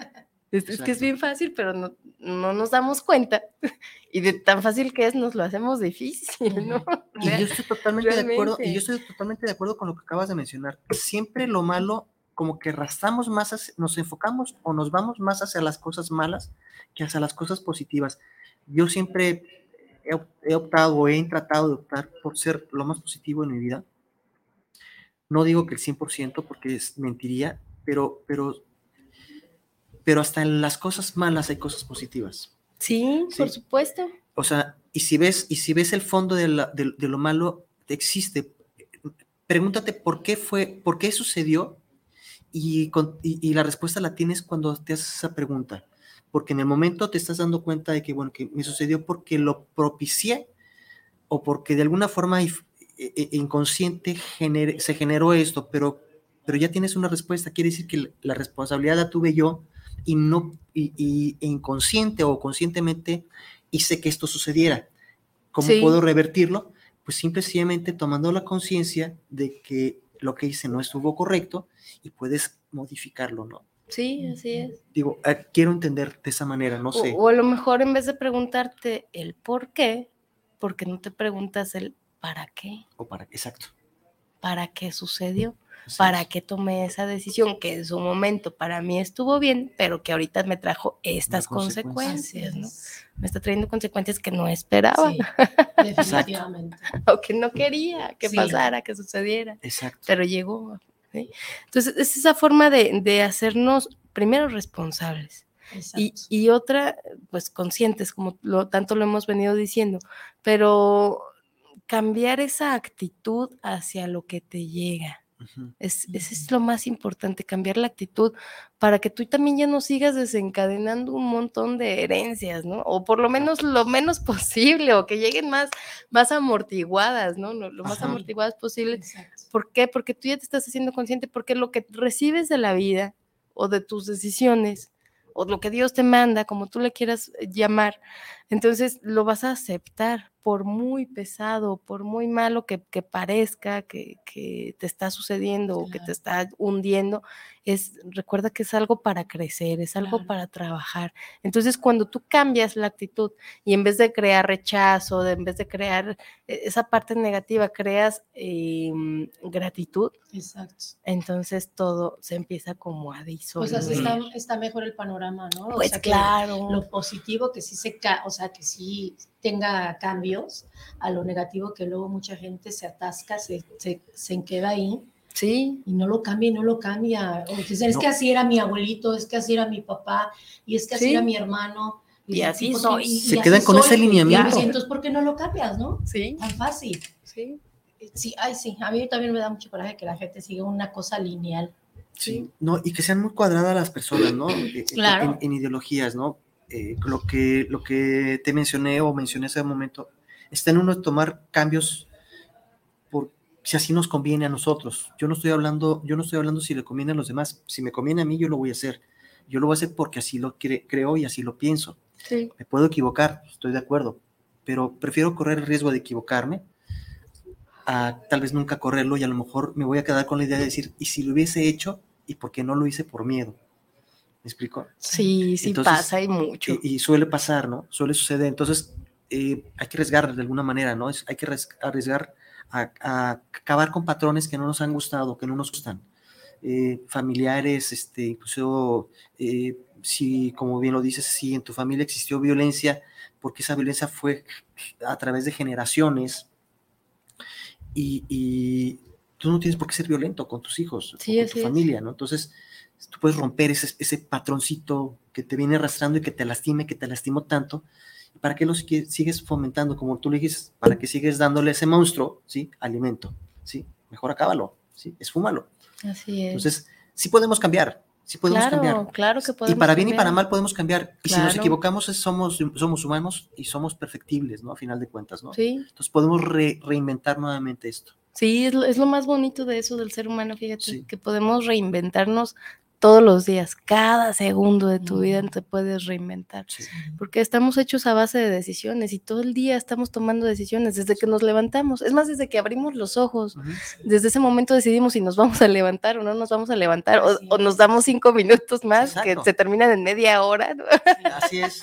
es, es que es bien fácil, pero no, no nos damos cuenta. Y de tan fácil que es, nos lo hacemos difícil, ¿no? Y yo estoy totalmente de acuerdo, y realmente. yo estoy totalmente de acuerdo con lo que acabas de mencionar. Siempre lo malo, como que arrastramos más, hacia- nos enfocamos o nos vamos más hacia las cosas malas que hacia las cosas positivas. Yo siempre he, he optado o he tratado de optar por ser lo más positivo en mi vida. No digo que el 100% porque es, mentiría, pero, pero, pero hasta en las cosas malas hay cosas positivas. Sí, por Sí. supuesto. O sea, y si ves, y si ves el fondo de, la- de- de lo malo, existe. Pregúntate por qué fue, por qué sucedió, y, con- y- y la respuesta la tienes cuando te haces esa pregunta. Porque en el momento te estás dando cuenta de que, bueno, que me sucedió porque lo propicié o porque de alguna forma e- e- inconsciente genere- se generó esto, pero, pero ya tienes una respuesta. Quiere decir que la responsabilidad la tuve yo y no y, y- e inconsciente o conscientemente hice que esto sucediera. ¿Cómo Sí. puedo revertirlo? Pues simple y sencillamente tomando la conciencia de que lo que hice no estuvo correcto y puedes modificarlo, ¿no? Sí, así es. Digo, eh, quiero entender de esa manera, no O, sé. o a lo mejor en vez de preguntarte el por qué, porque no te preguntas el para qué, O para, exacto. para qué sucedió. Así para es. que tomé esa decisión que en su momento para mí estuvo bien, pero que ahorita me trajo estas consecuencia. consecuencias, ¿no? Me está trayendo consecuencias que no esperaba Sí, definitivamente. o que no quería que Sí. pasara, que sucediera, Exacto. pero llegó. ¿sí? Entonces, es esa forma de, de hacernos primero responsables y, y otra, pues conscientes, como lo, tanto lo hemos venido diciendo, pero cambiar esa actitud hacia lo que te llega. Es, ese es lo más importante, cambiar la actitud para que tú también ya no sigas desencadenando un montón de herencias, ¿no? O por lo menos lo menos posible, o que lleguen más, más amortiguadas, ¿no? Lo, lo más Ajá. amortiguadas posible. Exacto. ¿Por qué? Porque tú ya te estás haciendo consciente, porque lo que recibes de la vida o de tus decisiones o lo que Dios te manda, como tú le quieras eh, llamar, entonces lo vas a aceptar por muy pesado, por muy malo que, que parezca que, que te está sucediendo o que te Claro. está hundiendo, es, recuerda que es algo para crecer, es algo Claro. para trabajar. Entonces, cuando tú cambias la actitud y en vez de crear rechazo, de, en vez de crear eh, esa parte negativa, creas em, gratitud, Exacto. entonces todo se empieza como a disolver. Pues así está, está mejor el panorama, ¿no? O Pues sea, que claro. Lo positivo que sí se, o sea, que sí tenga cambios, a lo negativo que luego mucha gente se atasca, se, se, se queda ahí Sí, y no lo cambia y no lo cambia. O dicen, es No. que así era mi abuelito, es que así era mi papá, y es que así Sí. era mi hermano. Y así pues, soy. y- y Se así quedan con soy, ese lineamiento. Y entonces, ¿por qué no lo cambias, no? Sí, Tan fácil. sí. Sí, ay, sí. A mí también me da mucho coraje que la gente siga una cosa lineal. Sí, no, y que sean muy cuadradas las personas, ¿no? Eh, eh, Claro. En, en ideologías, ¿no? Eh, lo, que, lo que te mencioné o mencioné hace un momento, está en uno de tomar cambios por si así nos conviene a nosotros. Yo no estoy hablando, yo no estoy hablando si le conviene a los demás. Si me conviene a mí, yo lo voy a hacer. Yo lo voy a hacer porque así lo cre- creo y así lo pienso. Sí. Me puedo equivocar, estoy de acuerdo, pero prefiero correr el riesgo de equivocarme a tal vez nunca correrlo y a lo mejor me voy a quedar con la idea de decir, ¿y si lo hubiese hecho? ¿Y por qué no lo hice por miedo? ¿Me explico? Sí, sí Entonces, pasa y mucho. Y, y suele pasar, ¿no? Suele suceder. Entonces, eh, hay que arriesgar de alguna manera, ¿no? Es- hay que arriesgar a, a acabar con patrones que no nos han gustado, que no nos gustan. Eh, familiares, este, incluso, eh, si, como bien lo dices, si en tu familia existió violencia, porque esa violencia fue a través de generaciones y, y tú no tienes por qué ser violento con tus hijos Sí, con tu familia, ¿no? Entonces, tú puedes romper ese, ese patroncito que te viene arrastrando y que te lastime, que te lastimó tanto. ¿Para qué lo sigue- sigues fomentando? Como tú le dijiste, ¿para qué sigues dándole a ese monstruo, ¿sí? Alimento, ¿sí? Mejor acábalo, ¿sí? Esfúmalo. Así es. Entonces, sí podemos cambiar, sí podemos claro, cambiar. claro que podemos Y para bien y para cambiar. mal podemos cambiar. Y si nos equivocamos, somos, somos humanos y somos perfectibles, ¿no? A final de cuentas, ¿no? Sí, Entonces podemos re- reinventar nuevamente esto. sí, es lo, es lo más bonito de eso del ser humano, fíjate, Sí. que podemos reinventarnos todos los días, cada segundo de tu vida te puedes reinventar, Sí. porque estamos hechos a base de decisiones y todo el día estamos tomando decisiones desde que nos levantamos, es más, desde que abrimos los ojos, desde ese momento decidimos si nos vamos a levantar o no nos vamos a levantar, o, o nos damos cinco minutos más Exacto. que se terminan en media hora, ¿no? Así es.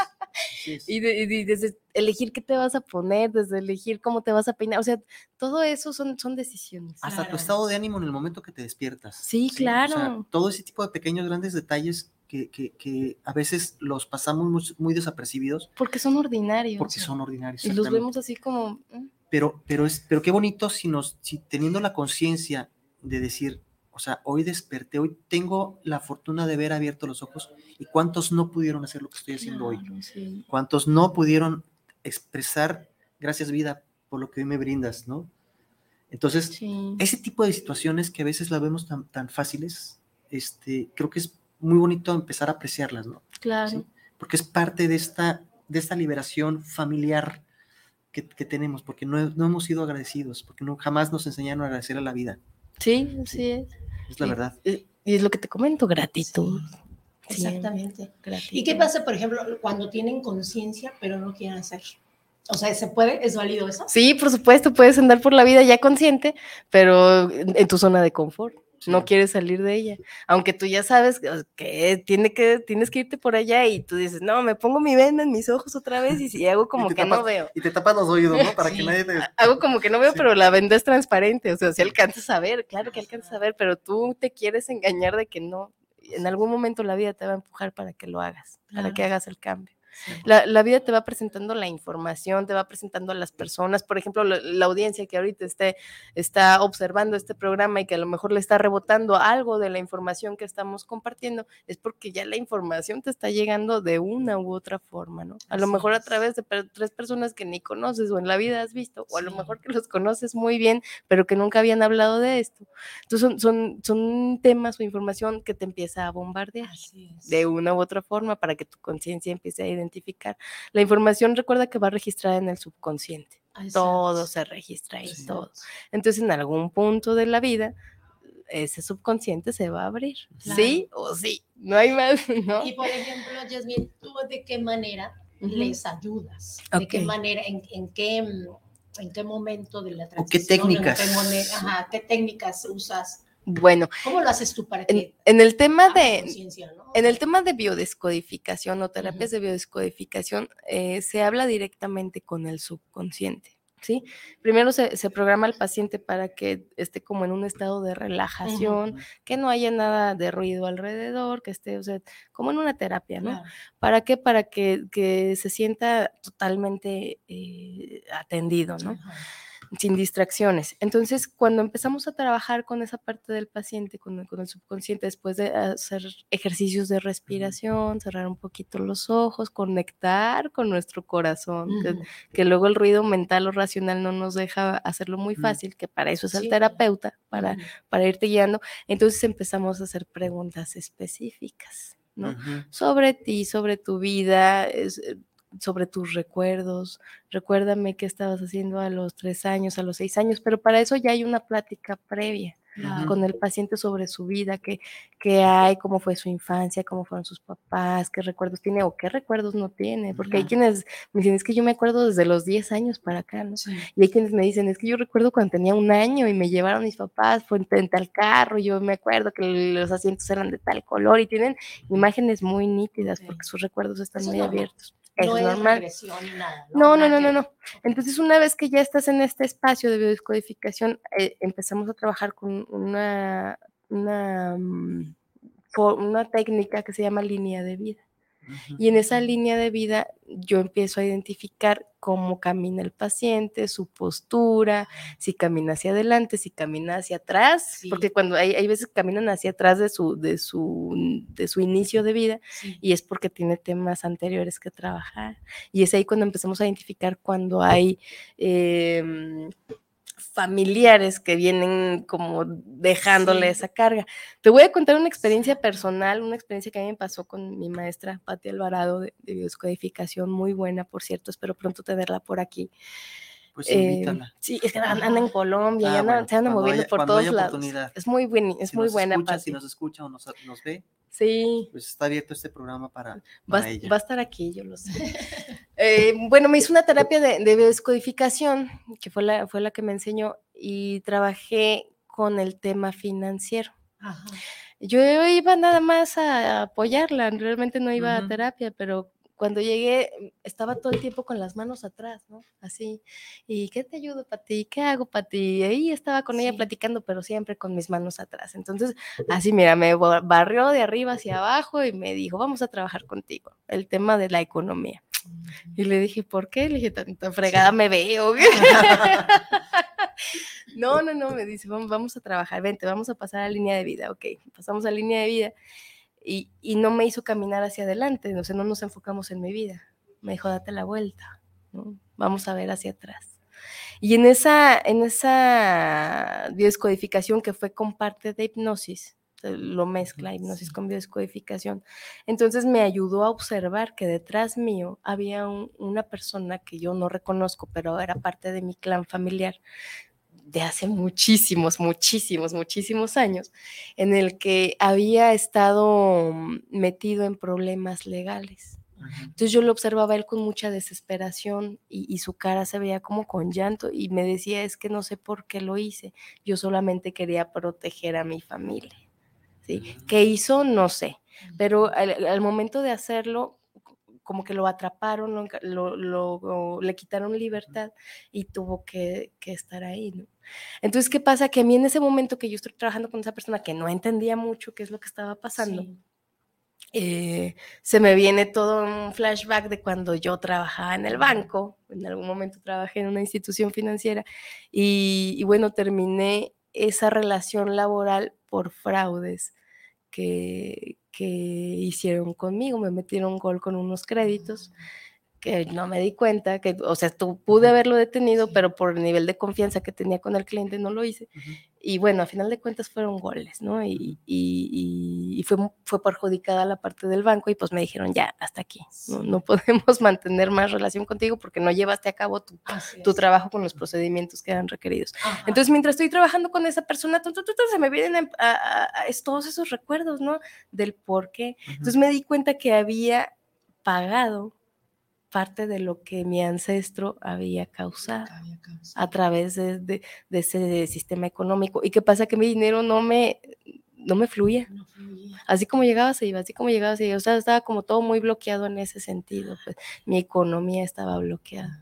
Y, de- y desde elegir qué te vas a poner, desde elegir cómo te vas a peinar, o sea, todo eso son, son decisiones. Hasta tu Claro. estado de ánimo en el momento que te despiertas. Sí, O sea, claro. todo ese tipo de pequeños, grandes detalles que, que- que a veces los pasamos muy, muy desapercibidos Porque son ordinarios. porque son ordinarios. y los vemos así como... mm, pero, pero, es, pero qué bonito si nos, si teniendo la conciencia de decir, sea, hoy desperté, hoy tengo la fortuna de haber abierto los ojos y cuántos no pudieron hacer lo que estoy haciendo hoy, sí. cuántos no pudieron expresar gracias vida por lo que hoy me brindas, ¿no? Entonces, Sí. ese tipo de situaciones que a veces las vemos tan, tan fáciles, este, creo que es muy bonito empezar a apreciarlas, ¿no? claro. ¿sí? Porque es parte de esta, de esta liberación familiar que, que tenemos, porque no, no hemos sido agradecidos, porque no, jamás nos enseñaron a agradecer a la vida, Sí, así es. Es la Y- verdad. Y, es lo que te comento, gratitud. Sí, Exactamente. ¿Y qué pasa, por ejemplo, cuando tienen conciencia pero no quieren hacer? O sea, ¿se puede? ¿Es válido eso? Sí, por supuesto, puedes andar por la vida ya consciente, pero en tu zona de confort. No quieres salir de ella. Aunque tú ya sabes que- tiene que tienes que irte por allá y tú dices, no, me pongo mi venda en mis ojos otra vez y, si hago como que no veo. Y te tapas los oídos, ¿no? Para que nadie te... Hago como que no veo, Sí. pero la venda es transparente. O sea, si alcanzas a ver, claro que alcanzas a ver, pero tú te quieres engañar de que no. En algún momento la vida te va a empujar para que lo hagas, para que hagas el cambio. La, la vida te va presentando la información, te va presentando a las personas, por ejemplo, la, la audiencia que ahorita esté, está observando este programa y que a lo mejor le está rebotando algo de la información que estamos compartiendo, es porque ya la información te está llegando de una u otra forma, ¿no? A lo mejor a través de per- tres personas que ni conoces o en la vida has visto, o a lo mejor que los conoces muy bien, pero que nunca habían hablado de esto. Entonces son, son, son temas o información que te empieza a bombardear de una u otra forma para que tu conciencia empiece a identificar. La información recuerda que va registrada en el subconsciente. Exacto. Todo se registra ahí, Sí. todo. Entonces, en algún punto de la vida, ese subconsciente se va a abrir. Sí o sí. No hay más, ¿no? Y por ejemplo, Yasmin, ¿tú de qué manera les ayudas? ¿De qué manera, en, en qué, en qué momento de la ¿O qué transición? en técnicas? qué ajá, ¿qué técnicas usas? Bueno, ¿Cómo lo haces tú para que en el tema de. En el tema de biodescodificación o terapias de biodescodificación, eh, se habla directamente con el subconsciente. ¿sí? Primero se, se programa al paciente para que esté como en un estado de relajación, que no haya nada de ruido alrededor, que esté, o sea, como en una terapia, ¿no? Claro. ¿Para qué? Para que, que se sienta totalmente eh, atendido, ¿no? Sin distracciones. Entonces, cuando empezamos a trabajar con esa parte del paciente, con, el subconsciente, después de hacer ejercicios de respiración, cerrar un poquito los ojos, conectar con nuestro corazón, que, luego el ruido mental o racional no nos deja hacerlo muy fácil, que para eso es el terapeuta, para, para irte guiando. Entonces empezamos a hacer preguntas específicas. ¿no? Sobre ti, sobre tu vida, es, eh, sobre tus recuerdos, recuérdame qué estabas haciendo a los tres años, a los seis años, pero para eso ya hay una plática previa con el paciente sobre su vida, qué, qué, hay, cómo fue su infancia, cómo fueron sus papás, qué recuerdos tiene o qué recuerdos no tiene, porque hay quienes me dicen, es que yo me acuerdo desde los diez años para acá, ¿no? Y hay quienes me dicen, es que yo recuerdo cuando tenía un año y me llevaron mis papás, fue en, tal carro, yo me acuerdo que los asientos eran de tal color y tienen imágenes muy nítidas porque sus recuerdos están muy abiertos es no normal. ¿no? No, no, no, no, Entonces, una vez que ya estás en este espacio de biodescodificación, eh, empezamos a trabajar con una, una, mm, una técnica que se llama línea de vida. Y en esa línea de vida yo empiezo a identificar cómo camina el paciente, su postura, si camina hacia adelante, si camina hacia atrás, porque cuando hay, hay, veces que caminan hacia atrás de su, de su, de su inicio de vida y es porque tiene temas anteriores que trabajar. Y es ahí cuando empezamos a identificar cuando hay... Eh, familiares que vienen como dejándole esa carga. Te voy a contar una experiencia personal, una experiencia que a mí me pasó con mi maestra Pati Alvarado de, de muy buena, por cierto, espero pronto tenerla por aquí. Pues invítala. Eh, sí, es que anda, en Colombia, ah, se anda moviendo por todos lados. Es muy, buen, es muy buena. si nos escucha o nos, nos ve, Sí. Pues está abierto este programa para, va, Va a estar aquí, yo lo sé. Eh, bueno, me hice una terapia de, de descodificación, que fue la, fue la que me enseñó, y trabajé con el tema financiero. Yo iba nada más a apoyarla, realmente no iba a terapia, pero cuando llegué estaba todo el tiempo con las manos atrás, ¿no? Así. ¿Y qué te ayudo, Pati? ¿Qué hago, Pati? Y ahí estaba con ella platicando, pero siempre con mis manos atrás. Entonces, así, mira, me barrió de arriba hacia abajo y me dijo, vamos a trabajar contigo, el tema de la economía. Y le dije, ¿por qué? Le dije, tan, fregada me veo. no, no, no, me dice, vamos, vamos a trabajar, vente, vamos a pasar a línea de vida. Ok, pasamos a línea de vida y, no me hizo caminar hacia adelante, o sea, no nos enfocamos en mi vida. Me dijo, date la vuelta, vamos a ver hacia atrás. Y en esa, en esa biodescodificación que fue con parte de hipnosis, lo mezcla hipnosis con biodescodificación, entonces me ayudó a observar que detrás mío había una persona que yo no reconozco, pero era parte de mi clan familiar, de hace muchísimos, muchísimos, muchísimos años, en el que había estado metido en problemas legales. Entonces yo lo observaba él con mucha desesperación y, su cara se veía como con llanto y me decía, es que no sé por qué lo hice, yo solamente quería proteger a mi familia. ¿sí? ¿Qué hizo? No sé, pero al momento de hacerlo, como que lo atraparon, lo, le quitaron libertad y tuvo que, estar ahí, ¿no? Entonces, ¿qué pasa? Que a mí en ese momento que yo estoy trabajando con esa persona que no entendía mucho qué es lo que estaba pasando, eh, se me viene todo un flashback de cuando yo trabajaba en el banco, en algún momento trabajé en una institución financiera y, y bueno, terminé esa relación laboral por fraudes que, que hicieron conmigo, me metieron gol con unos créditos que no me di cuenta, que, o sea, tú, pude haberlo detenido, pero por el nivel de confianza que tenía con el cliente no lo hice. Y bueno, a final de cuentas fueron goles, ¿no? Y, y, fue, fue perjudicada la parte del banco y pues me dijeron, ya, hasta aquí, no, no podemos mantener más relación contigo porque no llevaste a cabo tu, tu trabajo con los procedimientos que eran requeridos. Entonces, mientras estoy trabajando con esa persona, se me vienen a, todos esos recuerdos, ¿no? Del por qué. Entonces me di cuenta que había pagado parte de lo que mi ancestro había causado, a través de, ese sistema económico. ¿Y qué pasa? Que mi dinero no me, no me fluía. Así como llegaba, se iba, así como llegaba, se iba. O sea, estaba como todo muy bloqueado en ese sentido. Pues, mi economía estaba bloqueada.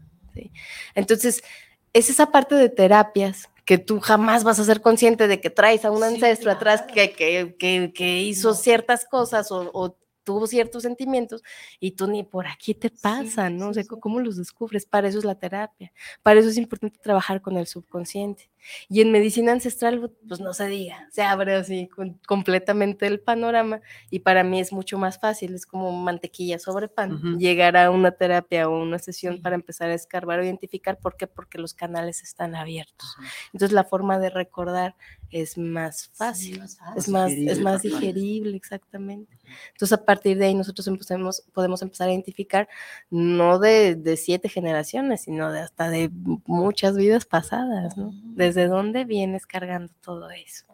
Entonces, es esa parte de terapias que tú jamás vas a ser consciente de que traes a un ancestro atrás que, que, que, hizo ciertas cosas o, o tuvo ciertos sentimientos y tú ni por aquí te pasa, ¿no? o sea, ¿cómo los descubres? Para eso es la terapia, para eso es importante trabajar con el subconsciente. Y en medicina ancestral, pues no se diga, se abre así completamente el panorama y para mí es mucho más fácil, es como mantequilla sobre pan, llegar a una terapia o una sesión para empezar a escarbar o identificar, ¿por qué? Porque los canales están abiertos. Entonces la forma de recordar es más fácil, es más, es más digerible, exactamente. Entonces a partir de ahí nosotros empecemos, podemos empezar a identificar no de, de, siete generaciones, sino de hasta de muchas vidas pasadas, ¿no? ¿Desde dónde vienes cargando todo eso?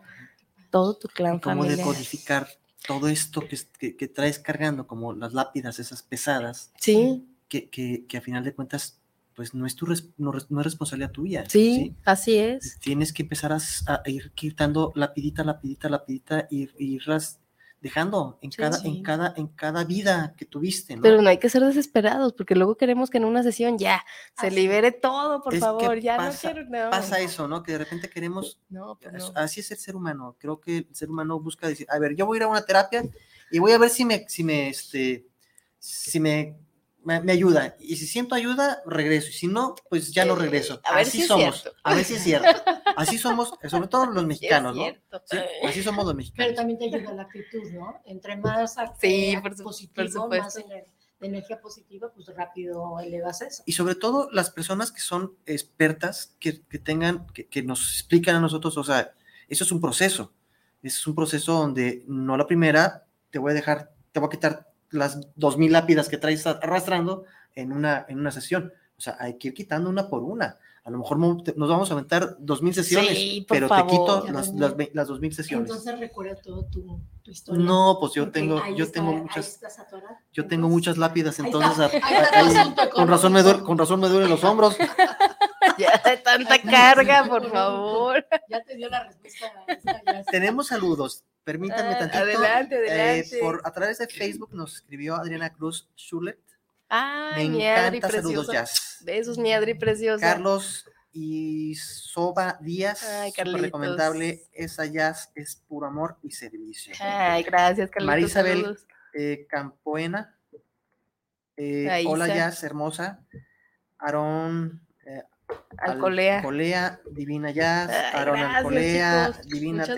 Todo tu clan ¿Cómo familiar. decodificar todo esto que, que, traes cargando, como las lápidas esas pesadas? Sí. Que, que, que a final de cuentas pues no es tu no, no, es responsabilidad tuya. Sí, así es. Tienes que empezar a, a, ir quitando lapidita, lapidita, lapidita y irlas dejando en, cada, en, cada, en cada vida que tuviste. ¿no? Pero no hay que ser desesperados, porque luego queremos que en una sesión ya se libere todo, por favor, ya pasa, no quiero. Pasa eso, ¿no? Que de repente queremos. No, pues Así es el ser humano. Creo que el ser humano busca decir, a ver, yo voy a ir a una terapia y voy a ver si me, si me, este, si me me, ayuda. Y si siento ayuda, regreso. Y si no, pues ya no regreso. A ver así si es somos. cierto. A ver si es cierto. Así somos, sobre todo los mexicanos, ¿no? Sí, así somos los Pero mexicanos. también te ayuda la actitud, ¿no? Entre más Sí, eh, por su- por positivo, más supuesto. ener- de energía positiva, pues rápido elevas eso. Y sobre todo las personas que son expertas, que, que tengan, que, que nos explican a nosotros, o sea, eso es un proceso. Eso es un proceso donde no la primera, te voy a dejar, te voy a quitar las dos mil lápidas que traes arrastrando en una, en una sesión. O sea, hay que ir quitando una por una. A lo mejor nos vamos a aventar dos mil sesiones, Sí, pero favor. te quito las, las, las dos mil sesiones. Entonces recuerda todo tu, tu historia. no, pues yo tengo, yo está- tengo muchas, estás atorada. yo tengo Entonces, muchas lápidas, ahí entonces está, a- ahí está tu ahí- asunto con razón me duele, con razón me duelen los hombros. Ya de tanta carga, por favor. Ya te dio la respuesta. Tenemos saludos. Permítanme Ah, tantito. adelante, Eh, adelante. por, a través de Facebook nos escribió Adriana Cruz Schulet. Ay, Me mi Adri encanta saludos jazz. Besos, mi Adri preciosa. Carlos y Soba Díaz. Ay, súper Carlitos. recomendable. Esa jazz es puro amor y servicio. Ay, gracias, Carlitos. Marisabel. Eh, Campoena. Eh, hola jazz, hermosa. Aarón. eh, Alcolea. Alcolea, Divina Jazz, Ay, Aaron gracias, Alcolea, chicos. Divina te-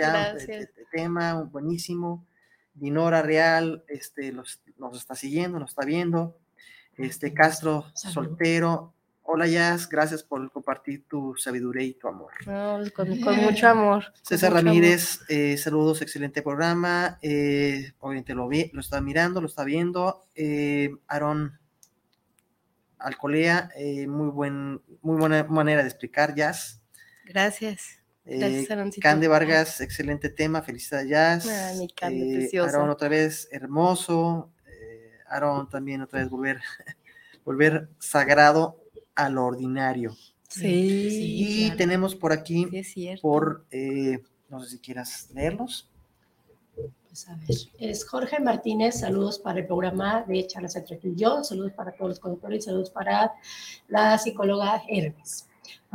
te- tema, buenísimo. Dinora Real, este, los- nos está siguiendo, nos está viendo. Este, Castro. Soltero, hola Jazz, gracias por compartir tu sabiduría y tu amor. No, con, con mucho amor. César mucho amor. Ramírez, eh, saludos, excelente programa. Eh, obviamente lo, vi, lo está mirando, lo está viendo. Eh, Aaron Alcolea, eh, muy, buen, muy buena manera de explicar jazz. Gracias. Eh. Cande Vargas, excelente tema, felicidades jazz. Ay, mi Cande, Eh, preciosa. Aaron otra vez, hermoso. Eh, Aaron también otra vez volver, volver sagrado a lo ordinario. Sí, y claro. tenemos por aquí, sí, por, eh, no sé si quieras leerlos. Pues a ver, es Jorge Martínez, saludos para el programa de Charlas entre tú y yo, saludos para todos los conductores y saludos para la psicóloga Hermes.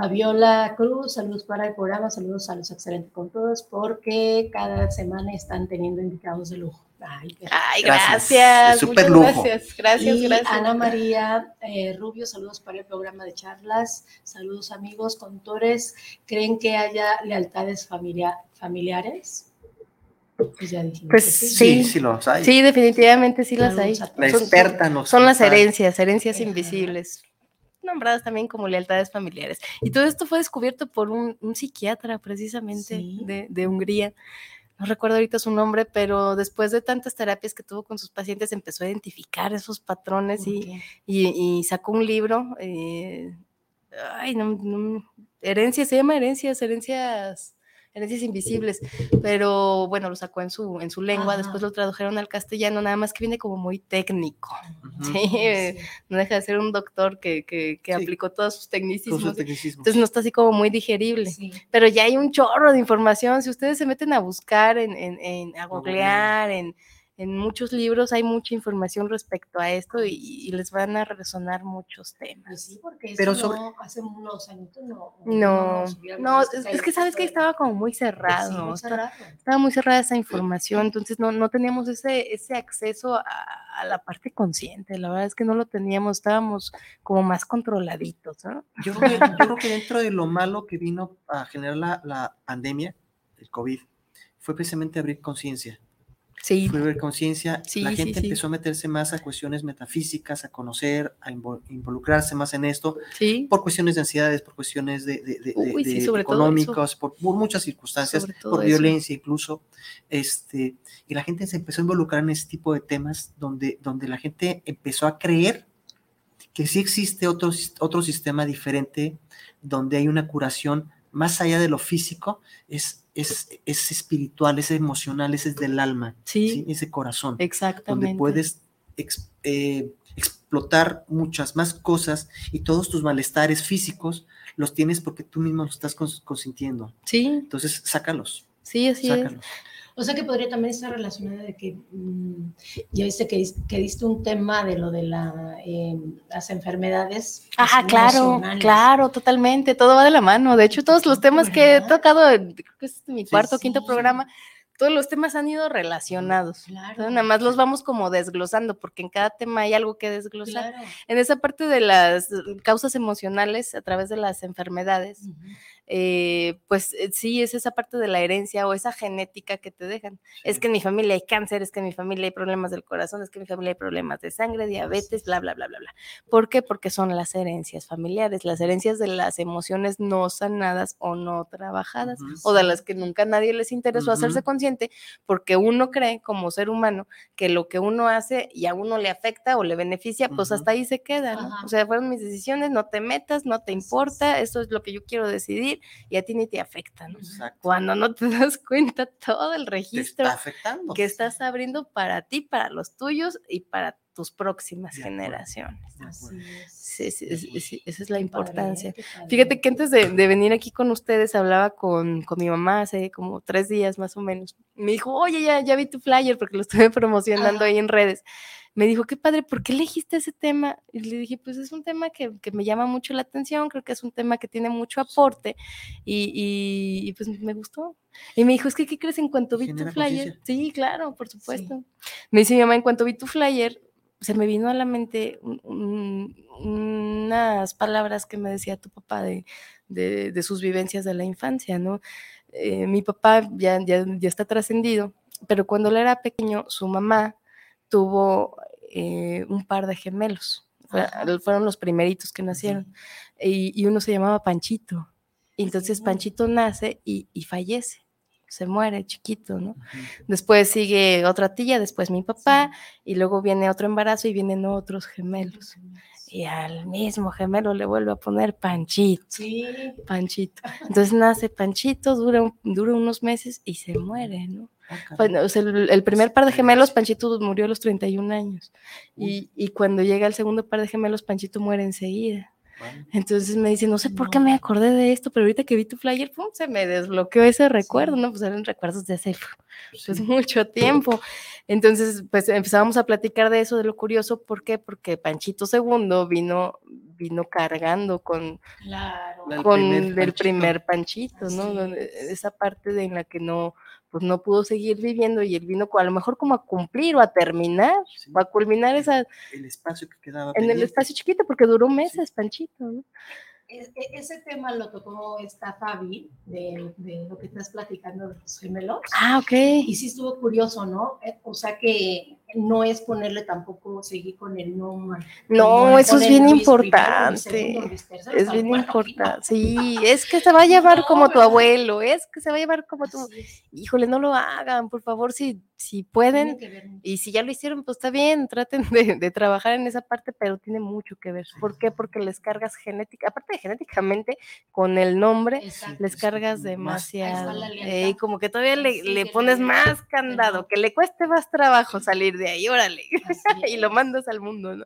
Fabiola Cruz, saludos para el programa, saludos a los excelentes con todos, porque cada semana están teniendo invitados de lujo. Ay, qué Ay, Gracias. súper muchas lujo. Gracias, gracias, y gracias. Ana María eh, Rubio, saludos para el programa de charlas, saludos amigos, contores. ¿Creen que haya lealtades familia- familiares? Pues ya dijimos Pues sí. Sí, Sí. los hay. Sí, definitivamente sí las hay. A La experta nos Son las herencias, herencias Ajá. invisibles, nombradas también como lealtades familiares. Y todo esto fue descubierto por un, un psiquiatra precisamente Sí. de, de Hungría. No recuerdo ahorita su nombre, pero después de tantas terapias que tuvo con sus pacientes empezó a identificar esos patrones y, y sacó un libro. eh, ay, no, no, herencias, se llama herencias, herencias, herencias invisibles. Pero bueno, lo sacó en su, en su lengua, Ajá. después lo tradujeron al castellano, nada más que viene como muy técnico. Ujú. Sí, eh, no deja de ser un doctor que, que, que Sí. aplicó todos sus tecnicismos. esos tecnicismos. Entonces no está así como muy digerible. Sí. Pero ya hay un chorro de información. Si ustedes se meten a buscar, en, en, en- a googlear. googlear, en, en muchos libros hay mucha información respecto a esto y, les van a resonar muchos temas. Pues sí, porque Pero eso sobre... no, hace unos años no. No, no, es, que sabes que estaba como muy cerrado, muy cerrado. Estaba, muy cerrada esa información, entonces no, no teníamos ese, ese acceso a, a, la parte consciente, la verdad es que no lo teníamos, estábamos como más controladitos. ¿no? Yo, creo que, yo creo que dentro de lo malo que vino a generar la, la pandemia, el COVID, fue precisamente abrir conciencia. Sí. Fue conciencia. Sí, la sí, gente sí. empezó a meterse más a cuestiones metafísicas, a conocer, a invo- involucrarse más en esto, Sí, por cuestiones de ansiedades, por cuestiones de, de- de- Uy, de- sí, económicas, por, por muchas circunstancias, por eso. violencia incluso. Este, y la gente se empezó a involucrar en ese tipo de temas donde, donde la gente empezó a creer que sí existe otro, otro sistema diferente donde hay una curación más allá de lo físico, es, es, es espiritual, es emocional, ese es del alma, Sí. ese corazón, exactamente. donde puedes ex- eh, explotar muchas más cosas y todos tus malestares físicos los tienes porque tú mismo los estás cons- consintiendo. Sí, Entonces, sácalos, sí, así es. O sea que podría también estar relacionada de que mm, ya viste que, que diste un tema de lo de la, eh, las enfermedades. Ajá, claro, claro, totalmente, todo va de la mano. De hecho, todos los temas que he tocado, en- creo que es mi cuarto o sí. quinto programa, todos los temas han ido relacionados. Claro. Entonces, nada más los vamos como desglosando, porque en cada tema hay algo que desglosar. Claro. En esa parte de las causas emocionales a través de las enfermedades. Eh, pues eh, sí, es esa parte de la herencia o esa genética que te dejan. Es que en mi familia hay cáncer, es que en mi familia hay problemas del corazón, es que en mi familia hay problemas de sangre, diabetes, bla, bla, bla, bla, bla. ¿Por qué? Porque son las herencias familiares, las herencias de las emociones no sanadas o no trabajadas, o de las que nunca nadie les interesó hacerse consciente, porque uno cree como ser humano que lo que uno hace y a uno le afecta o le beneficia, pues hasta ahí se queda, ¿no? O sea, fueron mis decisiones, no te metas, no te importa, esto es lo que yo quiero decidir y a ti ni te afecta, ¿no? Exacto. Cuando no te das cuenta todo el registro está que estás abriendo para ti, para los tuyos y para tus próximas generaciones. Así es. Sí, sí, sí, sí, esa es la padre, importancia. padre. Fíjate que antes de, de venir aquí con ustedes hablaba con, con mi mamá hace como tres días más o menos. Me dijo, oye, ya, ya vi tu flyer porque lo estuve promocionando ahí en redes. Me dijo, qué padre, ¿por qué elegiste ese tema? Y le dije, pues es un tema que, que me llama mucho la atención, creo que es un tema que tiene mucho aporte y, y- y, pues me gustó. Y me dijo, es que, ¿qué crees? En cuanto vi tu flyer, sí, claro, por supuesto. Me dice mi mamá, en cuanto vi tu flyer, se me vino a la mente un- un- unas palabras que me decía tu papá de, de- de sus vivencias de la infancia, ¿no? Eh, mi papá ya, ya, ya está trascendido, pero cuando él era pequeño, su mamá tuvo eh, un par de gemelos. Fueron los primeritos que nacieron. Y, y uno se llamaba Panchito. Entonces Sí. Panchito nace y, y fallece. Se muere chiquito, ¿no? Después sigue otra tía, después mi papá, y luego viene otro embarazo y vienen otros gemelos. Y al mismo gemelo le vuelve a poner Panchito, Sí. Panchito. Entonces nace Panchito, dura, un- dura unos meses y se muere, ¿no? Ah. Bueno, o sea, el, el primer par de gemelos, Panchito murió a los 31 años. Y, y cuando llega el segundo par de gemelos, Panchito muere enseguida. Bueno, Entonces me dice, no sé por qué me acordé de esto, pero ahorita que vi tu flyer, pum, se me desbloqueó ese recuerdo, ¿no? Pues eran recuerdos de hace pues, sí. mucho tiempo. Entonces, pues empezábamos a platicar de eso, de lo curioso, ¿por qué? Porque Panchito II vino, vino cargando con, Claro. Con primer el Panchito. primer Panchito, ¿no? Esa parte de en la que no, pues no pudo seguir viviendo y él vino a lo mejor como a cumplir o a terminar, Sí. o a culminar esa, el espacio que quedaba en el espacio chiquito, porque duró meses Panchito, ¿no? E- e- Ese tema lo tocó esta Fabi, de, de lo que estás platicando de los gemelos. Ah, ok. Y sí estuvo curioso, ¿no? Eh, O sea que no es ponerle tampoco, seguir con el nombre. No, eso es bien importante. Es bien importante. Sí, es que se va a llevar No, como tu abuelo, es que se va a llevar como tu... Híjole, no lo hagan, por favor, si, si pueden. Y si ya lo hicieron, pues está bien, traten de, de trabajar en esa parte, pero tiene mucho que ver. ¿Por qué? Porque les cargas genética, aparte de genéticamente, con el nombre, les cargas demasiado. eh, y como que todavía le, Sí, le pones le- más candado, que le cueste más trabajo salir de ahí, órale. y lo mandas al mundo, ¿no?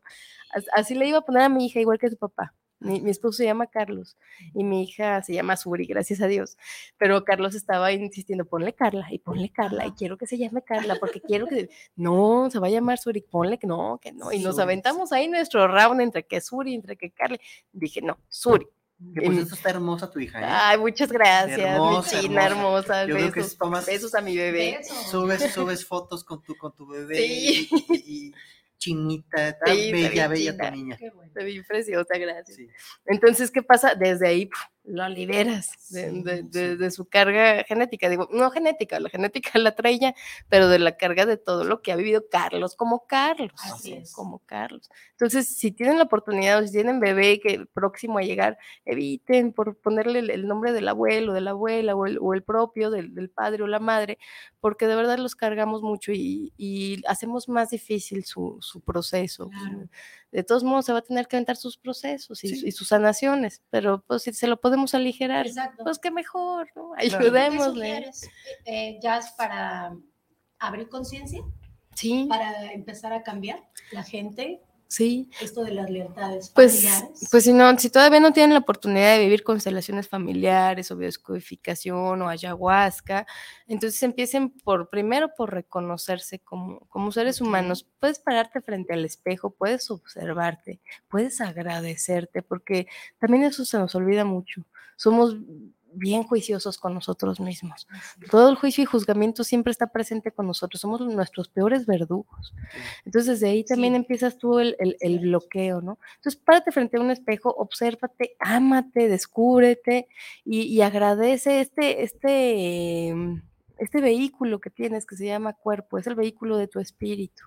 As- Así le iba a poner a mi hija, igual que su papá. Mi, mi, esposo se llama Carlos y mi hija se llama Suri, gracias a Dios. Pero Carlos estaba insistiendo, ponle Carla y ponle Carla y quiero que se llame Carla porque quiero que... No, se va a llamar Suri, ponle que no, que no. Y nos aventamos ahí nuestro round entre que Suri, entre que Carla. Dije, no, Suri. Que pues eso está hermosa tu hija, ¿eh? Ay, muchas gracias, hermosa, mi china hermosa. Yo besos, creo que tomas, besos a mi bebé. Subes, subes fotos con tu, con tu bebé sí. y, y chinita, tan sí, bella, bella tu niña. Qué bueno. Se ve preciosa, gracias. Sí. Entonces, ¿qué pasa? Desde ahí lo liberas de, de, de, de, su carga genética. Digo, no genética, la genética la trae ella, pero de la carga de todo lo que ha vivido Carlos, como Carlos. Así es. Como Carlos. Entonces, si tienen la oportunidad o si tienen bebé que próximo a llegar, eviten por ponerle el, el nombre del abuelo, de la abuela o el, o el propio del, del, padre o la madre, porque de verdad los cargamos mucho y, y hacemos más difícil su, su proceso. Claro. De todos modos, se va a tener que aventar sus procesos y, sí. y sus sanaciones, pero pues si se lo podemos aligerar, Exacto. pues qué mejor, ¿no? Ayudémosle. Eh, ya es para abrir conciencia, sí. para empezar a cambiar la gente, Sí. Esto de las lealtades pues, familiares. Pues si no, si todavía no tienen la oportunidad de vivir constelaciones familiares o bioscodificación o ayahuasca, entonces empiecen por, primero por reconocerse como, como seres okay. humanos. Puedes pararte frente al espejo, puedes observarte, puedes agradecerte, porque también eso se nos olvida mucho. Somos bien juiciosos con nosotros mismos. Todo el juicio y juzgamiento siempre está presente con nosotros, somos nuestros peores verdugos. Entonces, de ahí también sí. empiezas tú el, el, el, bloqueo, ¿no? Entonces, párate frente a un espejo, obsérvate, ámate, descúbrete y, y agradece este, este, este vehículo que tienes que se llama cuerpo, es el vehículo de tu espíritu.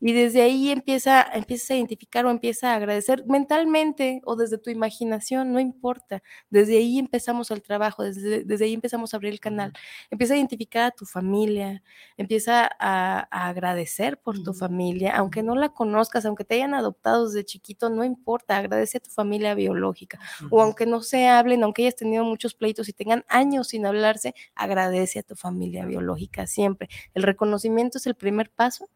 Y desde ahí empieza, empieza a identificar o empieza a agradecer mentalmente o desde tu imaginación, no importa. Desde ahí empezamos el trabajo, desde, desde ahí empezamos a abrir el canal. Empieza a identificar a tu familia, empieza a, a agradecer por tu familia, aunque no la conozcas, aunque te hayan adoptado desde chiquito, no importa, agradece a tu familia biológica. O aunque no se hablen, aunque hayas tenido muchos pleitos y tengan años sin hablarse, agradece a tu familia biológica siempre. El reconocimiento es el primer paso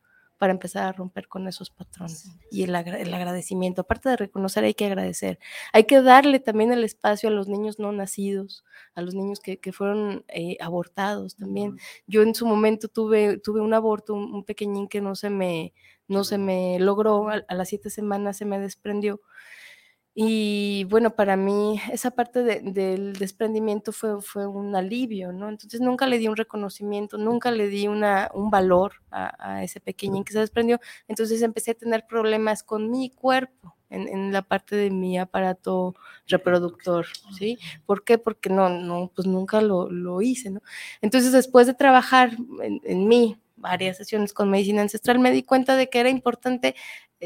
para empezar a romper con esos patrones. Y el, el, agradecimiento, aparte de reconocer, hay que agradecer. Hay que darle también el espacio a los niños no nacidos, a los niños que, que fueron eh, abortados también. Yo en su momento tuve, tuve un aborto, un, un, pequeñín que no se me, no se me logró, a, a las siete semanas se me desprendió. Y bueno, para mí esa parte de, del desprendimiento fue, fue un alivio, ¿no? Entonces nunca le di un reconocimiento, nunca le di una, un valor a, a ese pequeñín que se desprendió. Entonces empecé a tener problemas con mi cuerpo. En, en, la parte de mi aparato reproductor, ¿sí? ¿Por qué? Porque no, no, pues nunca lo, lo hice, ¿no? Entonces, después de trabajar en, en mí, varias sesiones con medicina ancestral, me di cuenta de que era importante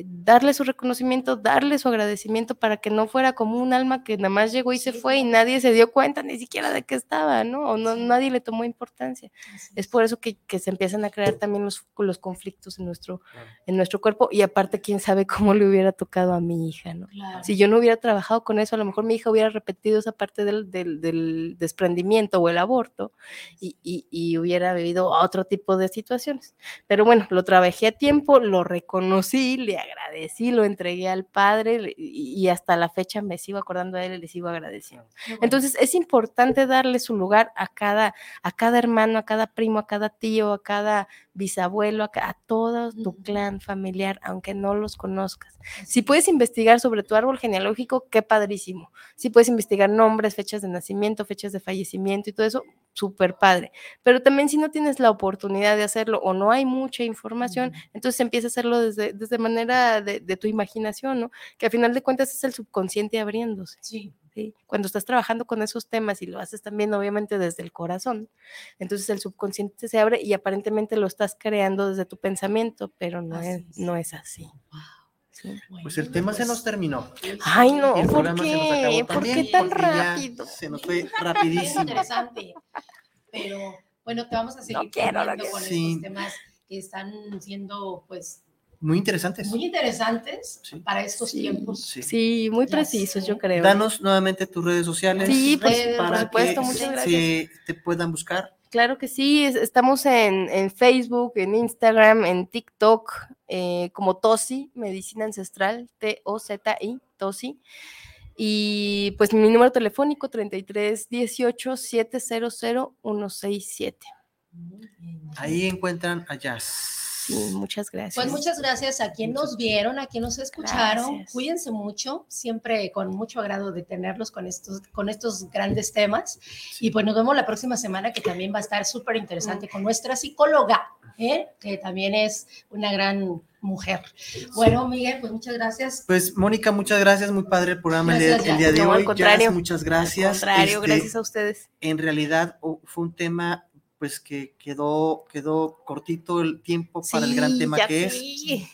darle su reconocimiento, darle su agradecimiento para que no fuera como un alma que nada más llegó y se fue y nadie se dio cuenta ni siquiera de que estaba, ¿no? O no, nadie le tomó importancia. Es por eso que, que, se empiezan a crear también los, los conflictos en nuestro, en nuestro cuerpo y aparte quién sabe cómo le hubiera tocado a mi hija, ¿no? Claro. Si yo no hubiera trabajado con eso, a lo mejor mi hija hubiera repetido esa parte del, del, del desprendimiento o el aborto y, y, y hubiera vivido otro tipo de situaciones. Pero bueno, lo trabajé a tiempo, lo reconocí, le agradecí, lo entregué al Padre y, hasta la fecha me sigo acordando de él y le sigo agradeciendo. Bueno. Entonces es importante darle su lugar a cada, a cada hermano, a cada primo, a cada tío, a cada bisabuelo, a, a todo tu clan familiar, aunque no los conozcas. Si puedes investigar sobre tu árbol genealógico, qué padrísimo. Si puedes investigar nombres, fechas de nacimiento, fechas de fallecimiento y todo eso, súper padre. Pero también si no tienes la oportunidad de hacerlo o no hay mucha información, entonces empieza a hacerlo desde, desde manera de, de, tu imaginación, ¿no? Que a final de cuentas es el subconsciente abriéndose. Sí. ¿sí? Cuando estás trabajando con esos temas y lo haces también obviamente desde el corazón, entonces el subconsciente se abre y aparentemente lo estás creando desde tu pensamiento, pero no, es, es, no es así. Wow. Pues el tema pues, se nos terminó. Ay, no, ¿por qué? ¿Por qué tan rápido? Se nos fue rapidísimo. Es interesante, pero bueno, te vamos a seguir no quiero, con sí. estos temas que están siendo, pues, muy interesantes. Muy interesantes sí. para estos sí, tiempos. Sí, sí muy precisos, yo creo. Danos nuevamente tus redes sociales. Sí, pues, redes, para por supuesto, que muchas gracias. te puedan buscar. Claro que sí, estamos en, en Facebook, en Instagram, en TikTok, eh, como Tosi, Medicina Ancestral, T-O-Z-I, Tosi. Y pues mi número telefónico 33 18 700 167. Ahí encuentran a Jazz. Sí, muchas gracias. Pues muchas gracias a quien nos vieron, a quien nos escucharon. Gracias. Cuídense mucho, siempre con mucho agrado de tenerlos con estos, con estos grandes temas. Y pues nos vemos la próxima semana que también va a estar súper interesante con nuestra psicóloga, ¿eh? que también es una gran mujer. Bueno, Miguel, pues muchas gracias. Pues Mónica, muchas gracias, muy padre el programa el día, Gracias, el día de No, al hoy. contrario. Jazz, muchas gracias. Al contrario, Este, gracias a ustedes. En realidad oh, fue un tema pues que quedó, quedó cortito el tiempo para el gran tema ya que es. sí.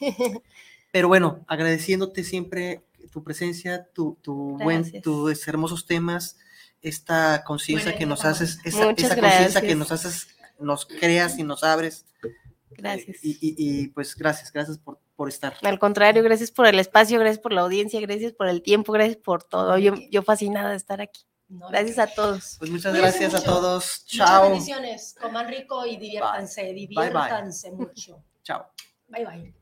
Pero bueno, agradeciéndote siempre tu presencia, tu, tu buen, tus hermosos temas, esta conciencia que nos haces, esa, conciencia que nos haces, nos creas y nos abres. Gracias. Y, y- y, pues gracias, gracias por, por estar. Al contrario, gracias por el espacio, gracias por la audiencia, gracias por el tiempo, gracias por todo. Yo, yo fascinada de estar aquí. No, Gracias a todos. Pues muchas gracias a todos. Muchas Chao. bendiciones. Coman rico y diviértanse. bye. Diviértanse mucho. Chao. Bye bye.